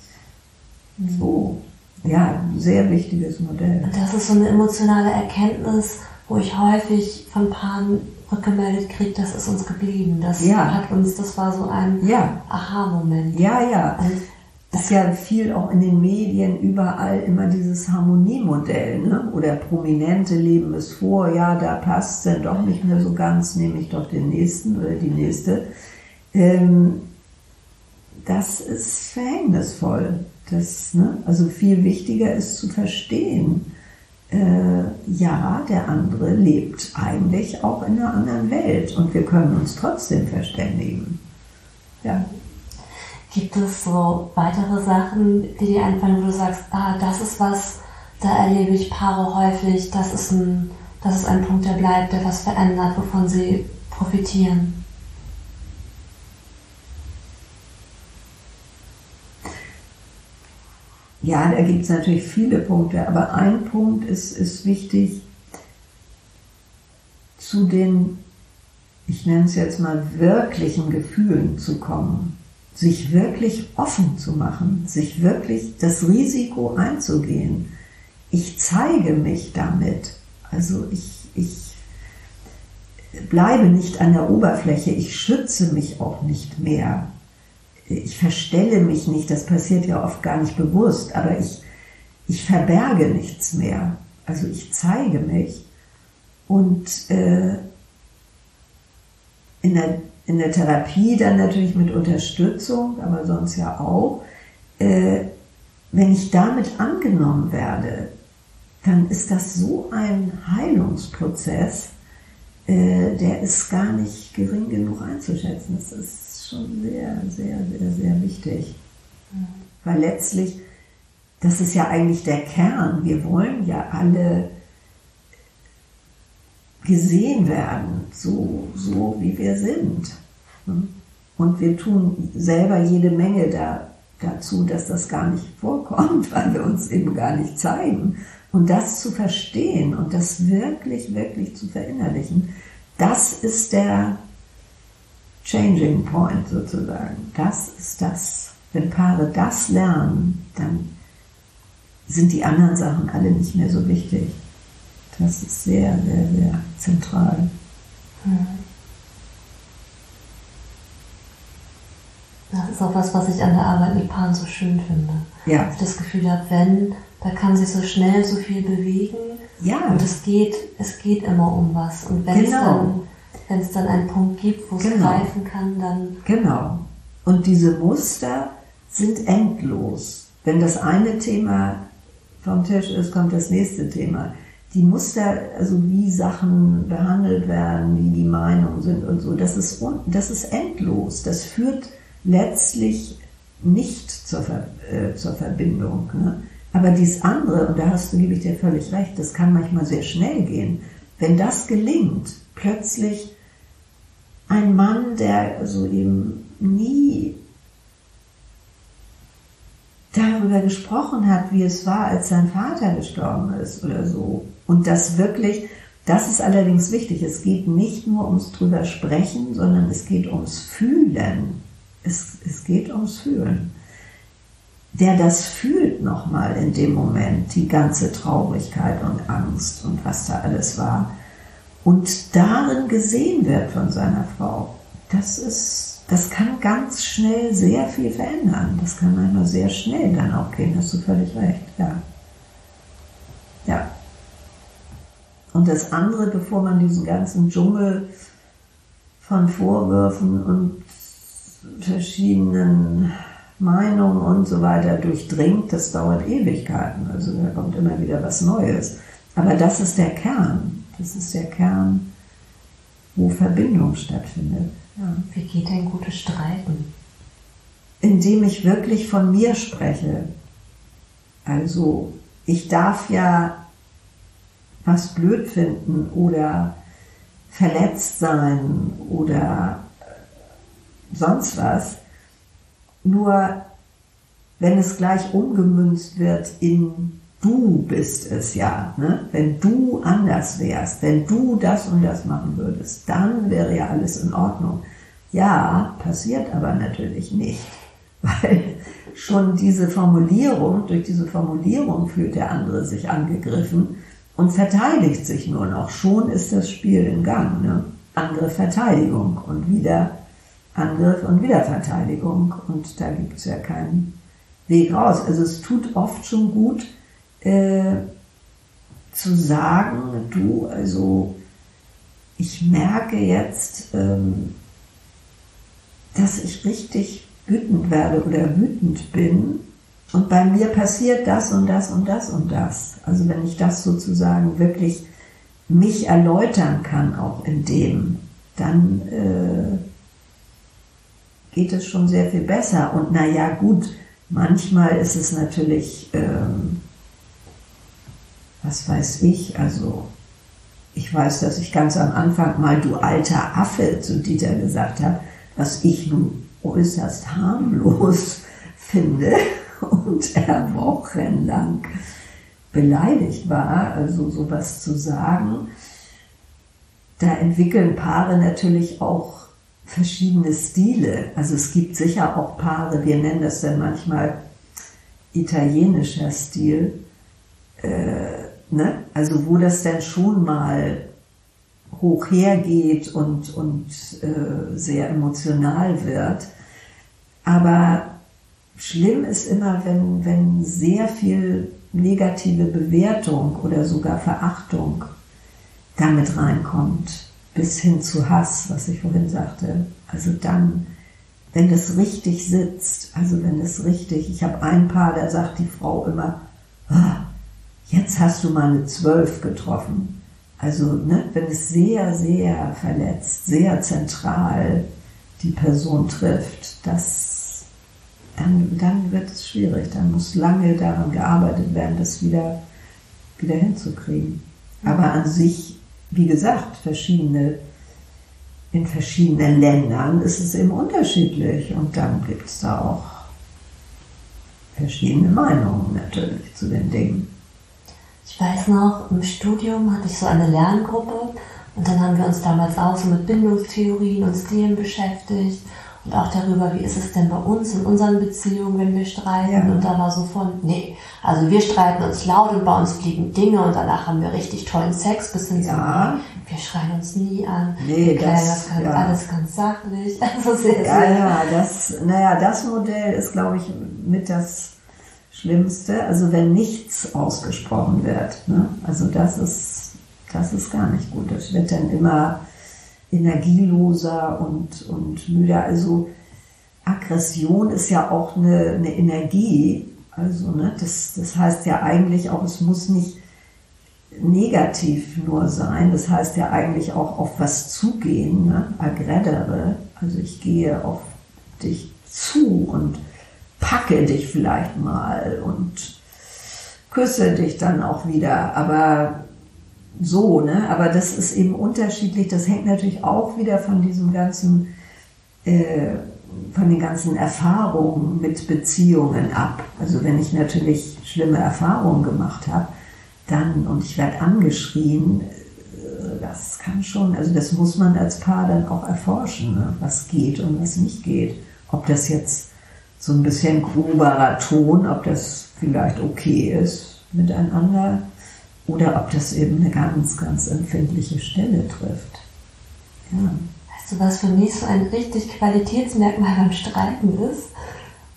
So, ja, sehr wichtiges Modell. Das ist so eine emotionale Erkenntnis, wo ich häufig von Paaren rückgemeldet kriege, das ist uns geblieben. Das ja. hat uns, das war so ein ja. Aha-Moment. Ja, ja. Und ist ja viel auch in den Medien überall immer dieses Harmoniemodell, ne? Oder Prominente leben es vor, ja, da passt es dann doch nicht mehr so ganz, nehme ich doch den nächsten oder die nächste. Ähm, das ist verhängnisvoll. Das, ne? Also viel wichtiger ist zu verstehen, äh, ja, der andere lebt eigentlich auch in einer anderen Welt und wir können uns trotzdem verständigen. Ja. Gibt es so weitere Sachen, die dir einfallen, wo du sagst, ah, das ist was, da erlebe ich Paare häufig, das ist ein, das ist ein Punkt, der bleibt, der was verändert, wovon sie profitieren? Ja, da gibt es natürlich viele Punkte, aber ein Punkt ist, ist wichtig, zu den, ich nenne es jetzt mal, wirklichen Gefühlen zu kommen sich wirklich offen zu machen, sich wirklich das Risiko einzugehen. Ich zeige mich damit. Also ich, ich bleibe nicht an der Oberfläche, ich schütze mich auch nicht mehr. Ich verstelle mich nicht, das passiert ja oft gar nicht bewusst, aber ich, ich verberge nichts mehr. Also ich zeige mich. Und äh, in der in der Therapie dann natürlich mit Unterstützung, aber sonst ja auch. Äh, wenn ich damit angenommen werde, dann ist das so ein Heilungsprozess, äh, der ist gar nicht gering genug einzuschätzen. Das ist schon sehr, sehr, sehr, sehr wichtig. Weil letztlich, das ist ja eigentlich der Kern. Wir wollen ja alle gesehen werden, so, so wie wir sind. Und wir tun selber jede Menge dazu, dass das gar nicht vorkommt, weil wir uns eben gar nicht zeigen. Und das zu verstehen und das wirklich, wirklich zu verinnerlichen, das ist der Changing Point sozusagen. Das ist das. Wenn Paare das lernen, dann sind die anderen Sachen alle nicht mehr so wichtig. Das ist sehr, sehr, sehr zentral. Hm. Das ist auch was, was ich an der Arbeit mit Paaren so schön finde. Ja. Ich das Gefühl habe, wenn, da kann sich so schnell so viel bewegen. Ja. Und es geht, es geht immer um was. Und wenn genau. es dann, wenn es dann einen Punkt gibt, wo es genau. greifen kann, dann. Genau. Und diese Muster sind endlos. Wenn das eine Thema vom Tisch ist, kommt das nächste Thema. Die Muster, also wie Sachen behandelt werden, wie die Meinungen sind und so, das ist, das ist endlos. Das führt letztlich nicht zur, Ver äh, zur Verbindung. Ne? Aber dies andere, und da hast du, gebe ich dir völlig recht, das kann manchmal sehr schnell gehen. Wenn das gelingt, plötzlich ein Mann, der so eben nie darüber gesprochen hat, wie es war, als sein Vater gestorben ist oder so. Und das wirklich, das ist allerdings wichtig. Es geht nicht nur ums drüber sprechen, sondern es geht ums Fühlen. Es, es geht ums Fühlen. Der das fühlt nochmal in dem Moment, die ganze Traurigkeit und Angst und was da alles war. Und darin gesehen wird von seiner Frau. Das ist, das kann ganz schnell sehr viel verändern. Das kann manchmal sehr schnell dann auch gehen. Hast du völlig recht, ja. Ja. Und das andere, bevor man diesen ganzen Dschungel von Vorwürfen und verschiedenen Meinungen und so weiter durchdringt, das dauert Ewigkeiten. Also da kommt immer wieder was Neues. Aber das ist der Kern. Das ist der Kern, wo Verbindung stattfindet. Ja. Wie geht ein gutes Streiten? Indem ich wirklich von mir spreche. Also ich darf ja was blöd finden oder verletzt sein oder sonst was. Nur wenn es gleich umgemünzt wird in du bist es ja, ne? wenn du anders wärst, wenn du das und das machen würdest, dann wäre ja alles in Ordnung. Ja, passiert aber natürlich nicht, weil schon diese Formulierung, durch diese Formulierung fühlt der andere sich angegriffen und verteidigt sich nur noch. Schon ist das Spiel in Gang. Ne? Angriff, Verteidigung und wieder Angriff und Wiederverteidigung. Und da gibt es ja keinen Weg raus. Also es tut oft schon gut äh, zu sagen, du, also ich merke jetzt, ähm, dass ich richtig wütend werde oder wütend bin. Und bei mir passiert das und das und das und das. Also wenn ich das sozusagen wirklich mich erläutern kann, auch in dem, dann äh, geht es schon sehr viel besser. Und naja, gut, manchmal ist es natürlich, ähm, was weiß ich, also ich weiß, dass ich ganz am Anfang mal du alter Affe zu Dieter gesagt habe, was ich nun äußerst harmlos finde und er wochenlang beleidigt war, also sowas zu sagen. Da entwickeln Paare natürlich auch verschiedene Stile. Also es gibt sicher auch Paare, wir nennen das dann manchmal italienischer Stil, äh, ne? also wo das dann schon mal hoch hergeht und, und äh, sehr emotional wird. Aber schlimm ist immer, wenn, wenn sehr viel negative Bewertung oder sogar Verachtung damit reinkommt bis hin zu Hass, was ich vorhin sagte. Also dann, wenn es richtig sitzt, also wenn es richtig, ich habe ein Paar, da sagt die Frau immer, ah, jetzt hast du mal eine Zwölf getroffen. Also ne, wenn es sehr, sehr verletzt, sehr zentral die Person trifft, das, dann, dann wird es schwierig. Dann muss lange daran gearbeitet werden, das wieder, wieder hinzukriegen. Aber an sich wie gesagt, verschiedene, in verschiedenen Ländern ist es eben unterschiedlich und dann gibt es da auch verschiedene Meinungen natürlich zu den Dingen. Ich weiß noch, im Studium hatte ich so eine Lerngruppe und dann haben wir uns damals auch so mit Bindungstheorien und Stilen beschäftigt und auch darüber, wie ist es denn bei uns in unseren Beziehungen, wenn wir streiten. Ja. Und da war so von, nee, also wir streiten uns laut und bei uns fliegen Dinge und danach haben wir richtig tollen Sex bis hin ja. wir schreien uns nie an. Nee, wir das, das ganz, ja. alles ganz sachlich. Also sehr, ja, sehr ja, das, naja, das Modell ist, glaube ich, mit das Schlimmste. Also wenn nichts ausgesprochen wird. Ne? Also das ist, das ist gar nicht gut. Das wird dann immer energieloser und, und müder. Also Aggression ist ja auch eine, eine Energie. Also ne, das, das heißt ja eigentlich auch, es muss nicht negativ nur sein. Das heißt ja eigentlich auch auf was zugehen, ne? aggredere. Also ich gehe auf dich zu und packe dich vielleicht mal und küsse dich dann auch wieder. Aber so, ne? Aber das ist eben unterschiedlich. Das hängt natürlich auch wieder von diesem ganzen, äh, von den ganzen Erfahrungen mit Beziehungen ab. Also wenn ich natürlich schlimme Erfahrungen gemacht habe, dann und ich werde angeschrien, äh, das kann schon, also das muss man als Paar dann auch erforschen, ne? was geht und was nicht geht. Ob das jetzt so ein bisschen groberer Ton, ob das vielleicht okay ist miteinander oder ob das eben eine ganz, ganz empfindliche Stelle trifft. Ja. Weißt du, was für mich so ein richtig Qualitätsmerkmal beim Streiten ist?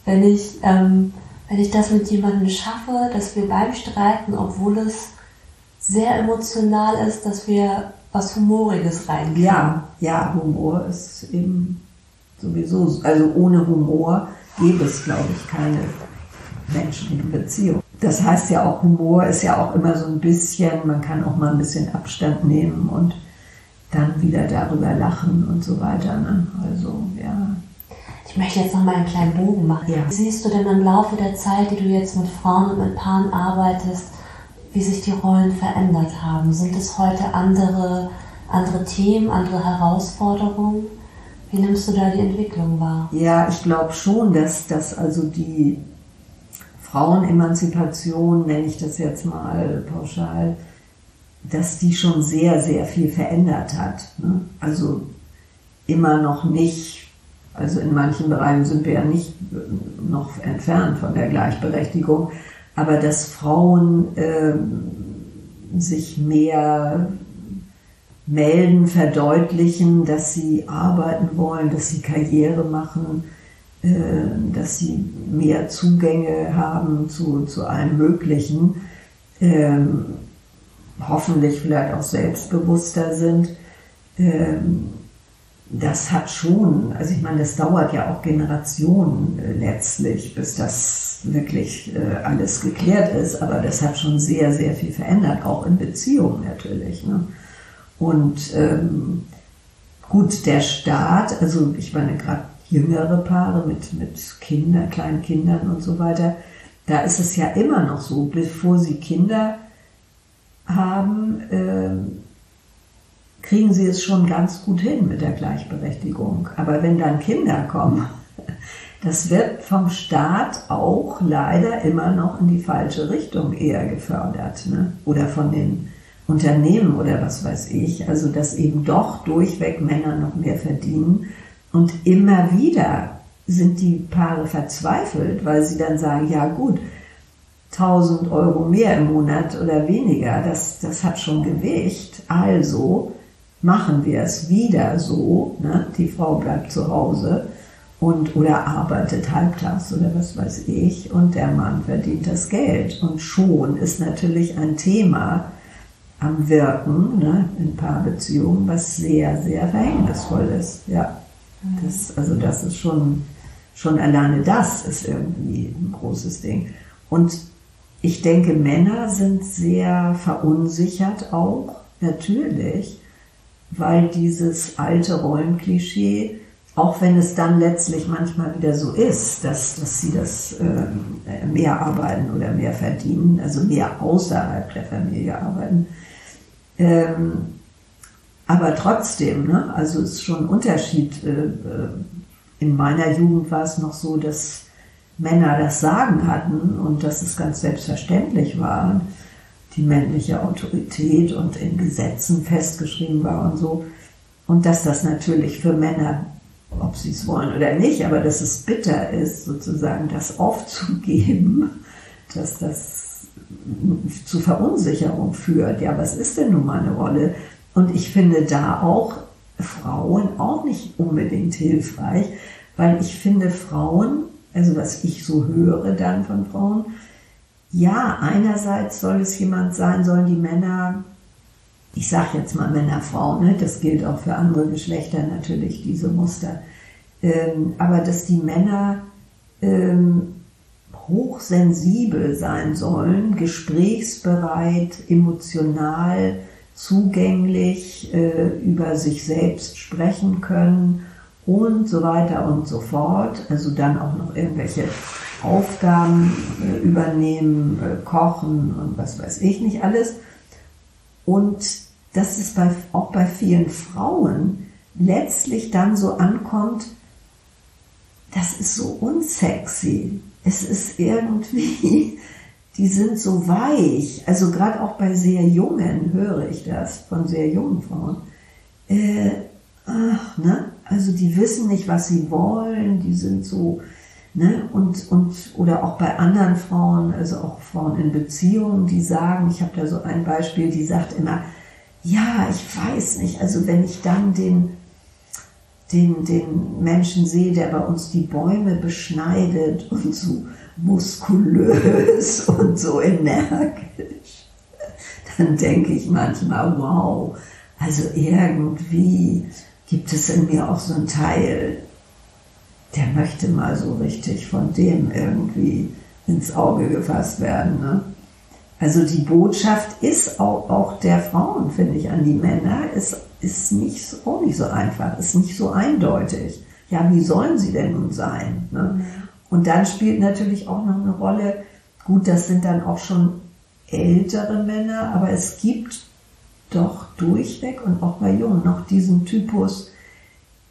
Wenn ich, ähm, wenn ich das mit jemandem schaffe, dass wir beim Streiten, obwohl es sehr emotional ist, dass wir was Humoriges reinkriegen. Ja, ja, Humor ist eben sowieso, also ohne Humor gäbe es, glaube ich, keine Menschen in Beziehung das heißt ja auch, Humor ist ja auch immer so ein bisschen, man kann auch mal ein bisschen Abstand nehmen und dann wieder darüber lachen und so weiter. Ne? Also, ja. Ich möchte jetzt noch mal einen kleinen Bogen machen. Ja. Wie siehst du denn im Laufe der Zeit, die du jetzt mit Frauen und mit Paaren arbeitest, wie sich die Rollen verändert haben? Sind es heute andere, andere Themen, andere Herausforderungen? Wie nimmst du da die Entwicklung wahr? Ja, ich glaube schon, dass, dass also die Frauenemanzipation, nenne ich das jetzt mal pauschal, dass die schon sehr, sehr viel verändert hat. Ne? Also immer noch nicht, also in manchen Bereichen sind wir ja nicht noch entfernt von der Gleichberechtigung, aber dass Frauen äh, sich mehr melden, verdeutlichen, dass sie arbeiten wollen, dass sie Karriere machen, äh, dass sie mehr Zugänge haben zu, zu allem Möglichen, ähm, hoffentlich vielleicht auch selbstbewusster sind. Ähm, das hat schon, also ich meine, das dauert ja auch Generationen äh, letztlich, bis das wirklich äh, alles geklärt ist, aber das hat schon sehr, sehr viel verändert, auch in Beziehungen natürlich. Ne? Und ähm, gut, der Staat, also ich meine, gerade jüngere Paare mit, mit Kindern, kleinen Kindern und so weiter, da ist es ja immer noch so, bevor sie Kinder haben, äh, kriegen sie es schon ganz gut hin mit der Gleichberechtigung. Aber wenn dann Kinder kommen, das wird vom Staat auch leider immer noch in die falsche Richtung eher gefördert. Ne? Oder von den Unternehmen oder was weiß ich. Also dass eben doch durchweg Männer noch mehr verdienen und immer wieder sind die Paare verzweifelt, weil sie dann sagen, ja gut, 1000 Euro mehr im Monat oder weniger, das, das hat schon Gewicht. Also machen wir es wieder so, ne? die Frau bleibt zu Hause und oder arbeitet halbtags oder was weiß ich und der Mann verdient das Geld. Und schon ist natürlich ein Thema am Wirken ne, in Paarbeziehungen, was sehr, sehr verhängnisvoll ist. Ja. Das, also das ist schon, schon alleine das ist irgendwie ein großes Ding. Und ich denke, Männer sind sehr verunsichert auch, natürlich, weil dieses alte Rollenklischee, auch wenn es dann letztlich manchmal wieder so ist, dass, dass sie das äh, mehr arbeiten oder mehr verdienen, also mehr außerhalb der Familie arbeiten, ähm, aber trotzdem, ne, also es ist schon ein Unterschied. Äh, äh, in meiner Jugend war es noch so, dass Männer das Sagen hatten und dass es ganz selbstverständlich war, die männliche Autorität und in Gesetzen festgeschrieben war und so. Und dass das natürlich für Männer, ob sie es wollen oder nicht, aber dass es bitter ist, sozusagen das aufzugeben, dass das zu Verunsicherung führt. Ja, was ist denn nun mal eine Rolle? Und ich finde da auch Frauen auch nicht unbedingt hilfreich, weil ich finde Frauen, also was ich so höre dann von Frauen, ja, einerseits soll es jemand sein, sollen die Männer, ich sage jetzt mal Männer, Frauen, ne, das gilt auch für andere Geschlechter natürlich, diese Muster, ähm, aber dass die Männer ähm, hochsensibel sein sollen, gesprächsbereit, emotional, zugänglich, äh, über sich selbst sprechen können und so weiter und so fort. Also dann auch noch irgendwelche Aufgaben äh, übernehmen, äh, kochen und was weiß ich nicht alles. Und dass es bei, auch bei vielen Frauen letztlich dann so ankommt, das ist so unsexy. Es ist irgendwie, die sind so weich. Also gerade auch bei sehr jungen höre ich das von sehr jungen Frauen. Äh, ach, ne? Also die wissen nicht, was sie wollen, die sind so, ne? Und, und, oder auch bei anderen Frauen, also auch Frauen in Beziehungen, die sagen, ich habe da so ein Beispiel, die sagt immer, ja, ich weiß nicht, also wenn ich dann den, den, den Menschen sehe, der bei uns die Bäume beschneidet und so muskulös und so energisch, dann denke ich manchmal, wow, also irgendwie gibt es in mir auch so einen Teil, der möchte mal so richtig von dem irgendwie ins Auge gefasst werden. Ne? Also die Botschaft ist auch, auch der Frauen, finde ich, an die Männer, ist, ist nicht, auch nicht so einfach, ist nicht so eindeutig. Ja, wie sollen sie denn nun sein? Ne? Und dann spielt natürlich auch noch eine Rolle, gut, das sind dann auch schon ältere Männer, aber es gibt doch durchweg und auch bei Jungen noch diesen Typus,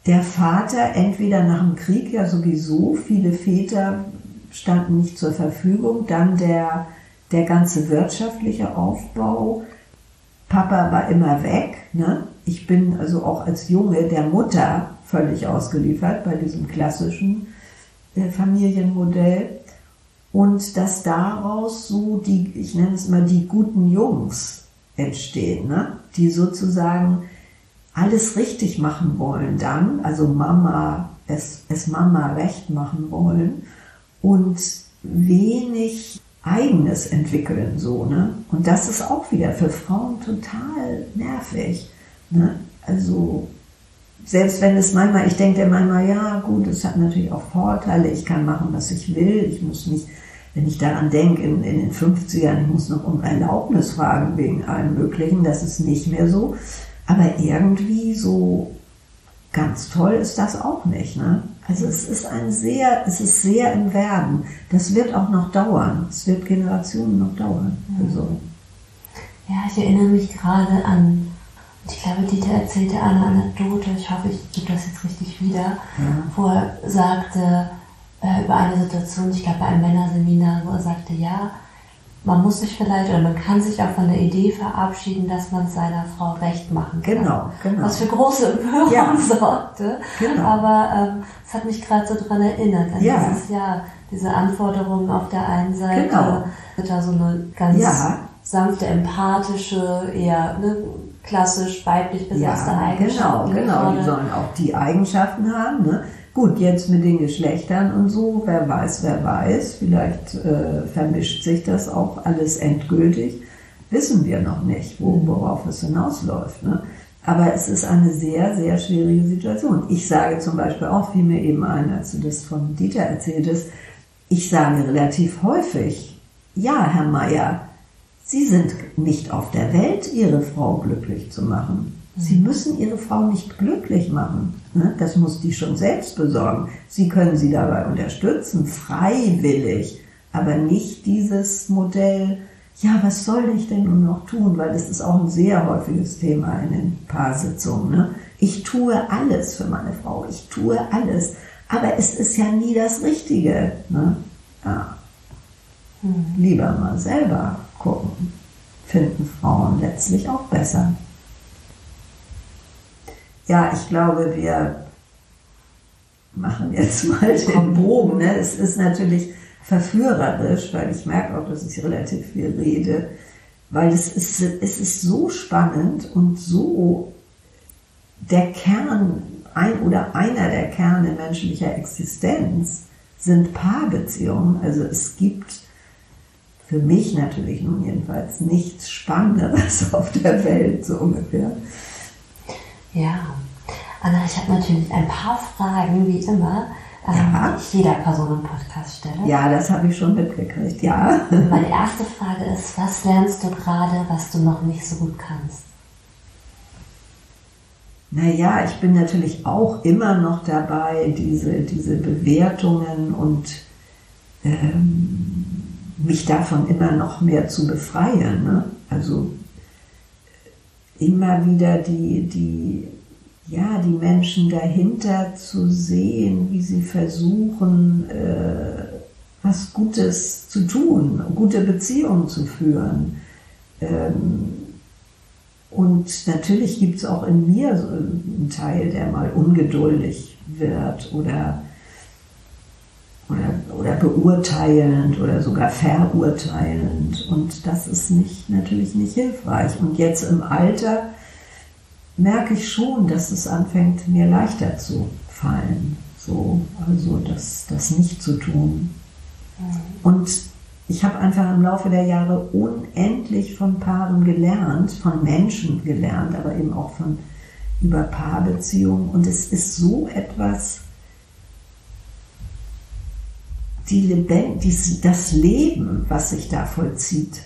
der Vater entweder nach dem Krieg ja sowieso, viele Väter standen nicht zur Verfügung, dann der, der ganze wirtschaftliche Aufbau. Papa war immer weg. Ne? Ich bin also auch als Junge der Mutter völlig ausgeliefert bei diesem klassischen äh, Familienmodell. Und dass daraus so die, ich nenne es mal die guten Jungs entstehen, ne? die sozusagen alles richtig machen wollen dann, also Mama, es, es Mama recht machen wollen und wenig eigenes entwickeln, so, ne? Und das ist auch wieder für Frauen total nervig, ne? Also, selbst wenn es manchmal, ich denke manchmal, ja, gut, es hat natürlich auch Vorteile, ich kann machen, was ich will, ich muss nicht wenn ich daran denke, in, in den 50ern, ich muss noch um Erlaubnis fragen wegen allem Möglichen, das ist nicht mehr so. Aber irgendwie so ganz toll ist das auch nicht. Ne? Also es ist ein sehr, es ist sehr im Werden. Das wird auch noch dauern. Es wird Generationen noch dauern. Also. Ja, ich erinnere mich gerade an, ich glaube, Dieter erzählte eine Anekdote, ich hoffe, ich gebe das jetzt richtig wieder, ja. wo er sagte, äh, über eine Situation, ich glaube bei einem Männerseminar, wo er sagte, ja, man muss sich vielleicht oder man kann sich auch von der Idee verabschieden, dass man seiner Frau recht machen kann. Genau, genau. Was für große Empörung ja. sorgte. Genau. Aber ähm, es ähm, hat mich gerade so daran erinnert, an ja. dieses Jahr, diese Anforderungen auf der einen Seite, genau. da so eine ganz ja. sanfte, empathische, eher ne, klassisch weiblich besetzte ja, Eigenschaften. Genau, genau. Die sollen auch die Eigenschaften haben. Ne? Gut, jetzt mit den Geschlechtern und so, wer weiß, wer weiß, vielleicht äh, vermischt sich das auch alles endgültig, wissen wir noch nicht, wo, mhm. worauf es hinausläuft. Ne? Aber es ist eine sehr, sehr schwierige Situation. Ich sage zum Beispiel auch, fiel mir eben ein, als du das von Dieter erzähltest, ich sage relativ häufig, ja, Herr Meier, Sie sind nicht auf der Welt, Ihre Frau glücklich zu machen. Sie müssen Ihre Frau nicht glücklich machen. Ne? Das muss die schon selbst besorgen. Sie können sie dabei unterstützen, freiwillig, aber nicht dieses Modell, ja, was soll ich denn nun noch tun? Weil das ist auch ein sehr häufiges Thema in den Paarsitzungen. Ne? Ich tue alles für meine Frau, ich tue alles, aber es ist ja nie das Richtige. Ne? Ja. Hm. Lieber mal selber gucken. Finden Frauen letztlich auch besser. Ja, ich glaube, wir machen jetzt mal den Bogen. Ne? Es ist natürlich verführerisch, weil ich merke auch, dass ich relativ viel rede, weil es ist, es ist so spannend und so der Kern, ein oder einer der Kerne menschlicher Existenz sind Paarbeziehungen. Also es gibt für mich natürlich nun jedenfalls nichts Spannenderes auf der Welt, so ungefähr. Ja, Anna, ich habe natürlich ein paar Fragen, wie immer, ähm, ja. die ich jeder Person im Podcast stelle. Ja, das habe ich schon mitgekriegt, ja. Meine erste Frage ist, was lernst du gerade, was du noch nicht so gut kannst? Naja, ich bin natürlich auch immer noch dabei, diese, diese Bewertungen und ähm, mich davon immer noch mehr zu befreien. Ne? Also immer wieder die, die, ja, die Menschen dahinter zu sehen, wie sie versuchen, äh, was Gutes zu tun, gute Beziehungen zu führen. Ähm, und natürlich gibt es auch in mir so einen Teil, der mal ungeduldig wird oder, oder, oder beurteilend oder sogar verurteilend. Und das ist nicht, natürlich nicht hilfreich. Und jetzt im Alter merke ich schon, dass es anfängt, mir leichter zu fallen. So, also das, das nicht zu tun. Mhm. Und ich habe einfach im Laufe der Jahre unendlich von Paaren gelernt, von Menschen gelernt, aber eben auch von über Paarbeziehungen. Und es ist so etwas, die Lebend, dies, das Leben, was sich da vollzieht,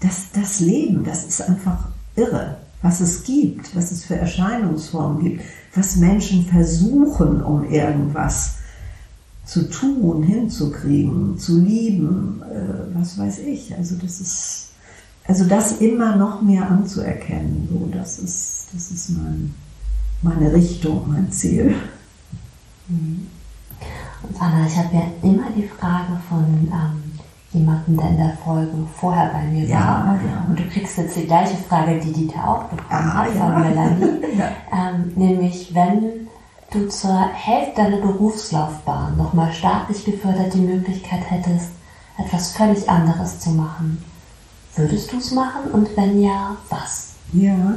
das, das Leben, das ist einfach irre, was es gibt, was es für Erscheinungsformen gibt, was Menschen versuchen, um irgendwas zu tun, hinzukriegen, zu lieben, äh, was weiß ich. Also das ist, also das immer noch mehr anzuerkennen, so das ist, das ist mein, meine Richtung, mein Ziel. Mhm. Anna, ich habe ja immer die Frage von ähm, jemandem, der in der Folge vorher bei mir ja, war. Ja. Und du kriegst jetzt die gleiche Frage, die Dieter auch bekommen ah, hat von ja. Melanie. ähm, nämlich, wenn du zur Hälfte deiner Berufslaufbahn nochmal staatlich gefördert die Möglichkeit hättest, etwas völlig anderes zu machen, würdest du es machen und wenn ja, was? Ja.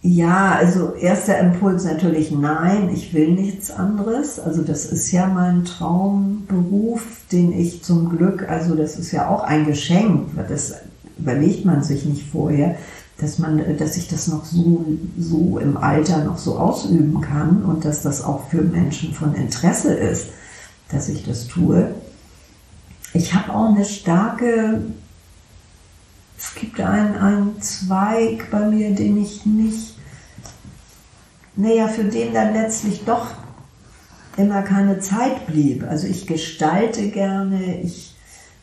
Ja, also erster Impuls natürlich nein, ich will nichts anderes. Also das ist ja mein Traumberuf, den ich zum Glück, also das ist ja auch ein Geschenk, das überlegt man sich nicht vorher dass man, dass ich das noch so, so im Alter noch so ausüben kann und dass das auch für Menschen von Interesse ist, dass ich das tue. Ich habe auch eine starke, es gibt einen, einen Zweig bei mir, den ich nicht, naja, für den dann letztlich doch immer keine Zeit blieb. Also ich gestalte gerne, ich,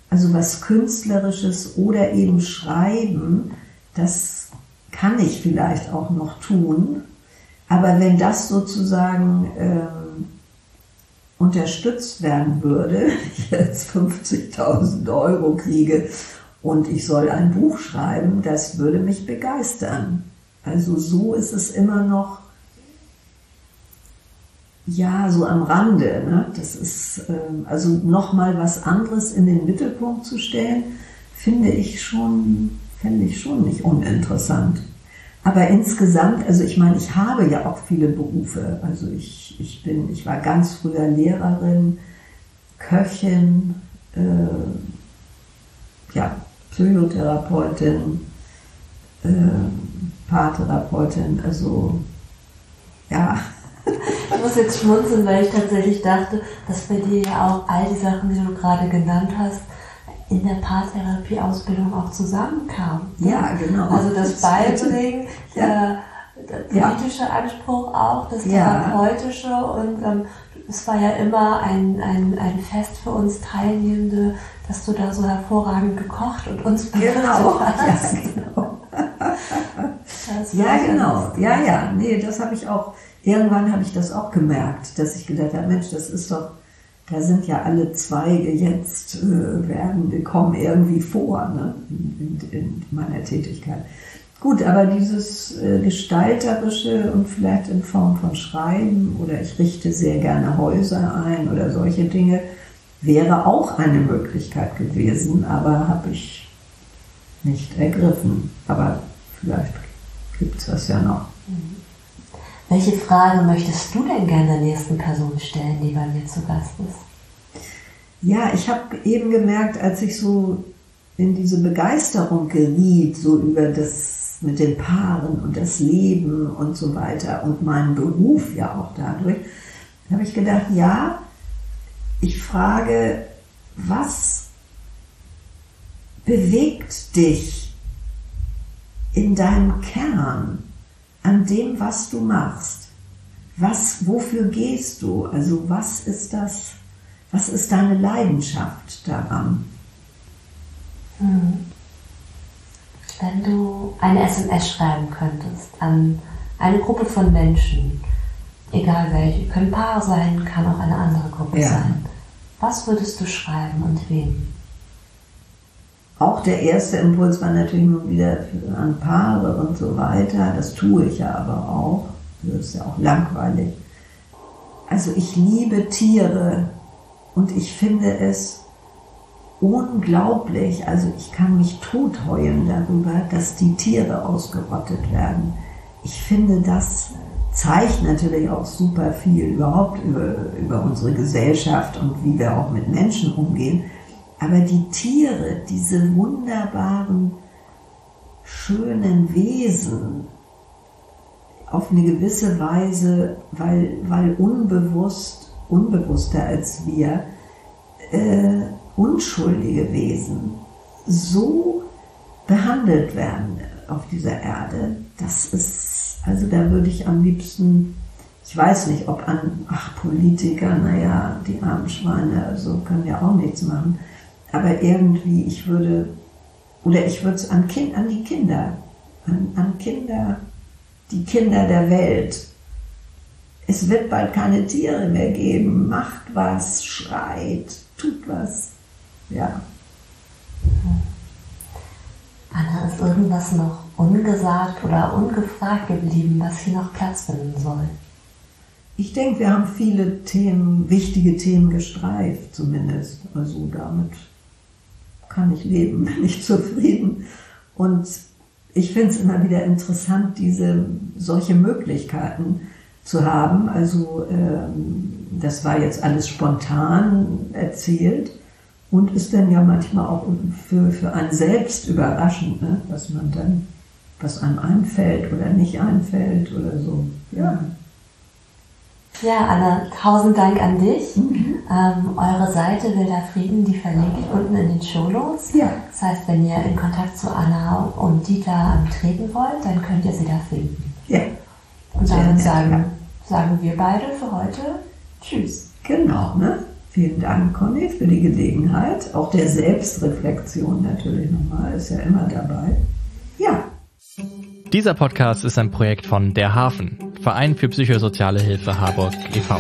also was Künstlerisches oder eben Schreiben, das kann ich vielleicht auch noch tun. Aber wenn das sozusagen ähm, unterstützt werden würde, ich jetzt 50.000 Euro kriege und ich soll ein Buch schreiben, das würde mich begeistern. Also so ist es immer noch, ja, so am Rande. Ne? Das ist, ähm, also nochmal was anderes in den Mittelpunkt zu stellen, finde ich schon fände ich schon nicht uninteressant. Aber insgesamt, also ich meine, ich habe ja auch viele Berufe. Also ich, ich bin, ich war ganz früher Lehrerin, Köchin, äh, ja, Psychotherapeutin, äh, Paartherapeutin, also ja. Ich muss jetzt schmunzeln, weil ich tatsächlich dachte, dass bei dir ja auch all die Sachen, die du gerade genannt hast, in der Paartherapie-Ausbildung auch zusammenkam. Ja, genau. Also das Beibringen, ja. der, der politische ja. Anspruch auch, das therapeutische ja. und ähm, es war ja immer ein, ein, ein Fest für uns Teilnehmende, dass du da so hervorragend gekocht und uns begleitet genau. hast. Ja, genau. ja, genau. Ja, ja. Nee, das habe ich auch, irgendwann habe ich das auch gemerkt, dass ich gedacht habe, Mensch, das ist doch da sind ja alle Zweige jetzt, äh, werden, kommen irgendwie vor ne? in, in, in meiner Tätigkeit. Gut, aber dieses äh, Gestalterische und vielleicht in Form von Schreiben oder ich richte sehr gerne Häuser ein oder solche Dinge, wäre auch eine Möglichkeit gewesen, aber habe ich nicht ergriffen. Aber vielleicht gibt es das ja noch. Mhm. Welche Frage möchtest du denn gerne der nächsten Person stellen, die bei mir zu Gast ist? Ja, ich habe eben gemerkt, als ich so in diese Begeisterung geriet, so über das mit den Paaren und das Leben und so weiter und meinen Beruf ja auch dadurch, habe ich gedacht, ja, ich frage, was bewegt dich in deinem Kern? an dem, was du machst. Was, wofür gehst du? Also was ist das, was ist deine Leidenschaft daran? Hm. Wenn du eine SMS schreiben könntest an eine Gruppe von Menschen, egal welche, können Paar sein, kann auch eine andere Gruppe ja. sein. Was würdest du schreiben und wem? Auch der erste Impuls war natürlich nun wieder an Paare und so weiter. Das tue ich ja aber auch. Das ist ja auch langweilig. Also ich liebe Tiere und ich finde es unglaublich. Also ich kann mich totheulen darüber, dass die Tiere ausgerottet werden. Ich finde, das zeigt natürlich auch super viel überhaupt über, über unsere Gesellschaft und wie wir auch mit Menschen umgehen. Aber die Tiere, diese wunderbaren, schönen Wesen, auf eine gewisse Weise, weil, weil unbewusst, unbewusster als wir, äh, unschuldige Wesen so behandelt werden auf dieser Erde, das ist, also da würde ich am liebsten, ich weiß nicht, ob an, ach, Politiker, naja, die armen Schweine, so können ja auch nichts machen, aber irgendwie, ich würde, oder ich würde es an, kind, an die Kinder, an, an Kinder, die Kinder der Welt. Es wird bald keine Tiere mehr geben. Macht was, schreit, tut was. Ja. Anna, ist irgendwas noch ungesagt oder ungefragt geblieben, was hier noch Platz finden soll? Ich denke, wir haben viele Themen, wichtige Themen gestreift, zumindest. Also damit kann ich leben, bin ich zufrieden. Und ich finde es immer wieder interessant, diese solche Möglichkeiten zu haben. Also ähm, das war jetzt alles spontan erzählt und ist dann ja manchmal auch für, für einen selbst überraschend, ne? was man dann, was einem einfällt oder nicht einfällt oder so. Ja. Ja, Anna, tausend Dank an dich. Mhm. Ähm, eure Seite Wilder Frieden, die verlinke ich unten in den Show Notes. Ja. Das heißt, wenn ihr in Kontakt zu Anna und Dieter treten wollt, dann könnt ihr sie da finden. Ja. Und damit sagen, sagen wir beide für heute Tschüss. Genau, ne? Vielen Dank, Conny, für die Gelegenheit. Auch der Selbstreflexion natürlich nochmal, ist ja immer dabei. Ja. Dieser Podcast ist ein Projekt von Der Hafen, Verein für psychosoziale Hilfe Harburg e.V.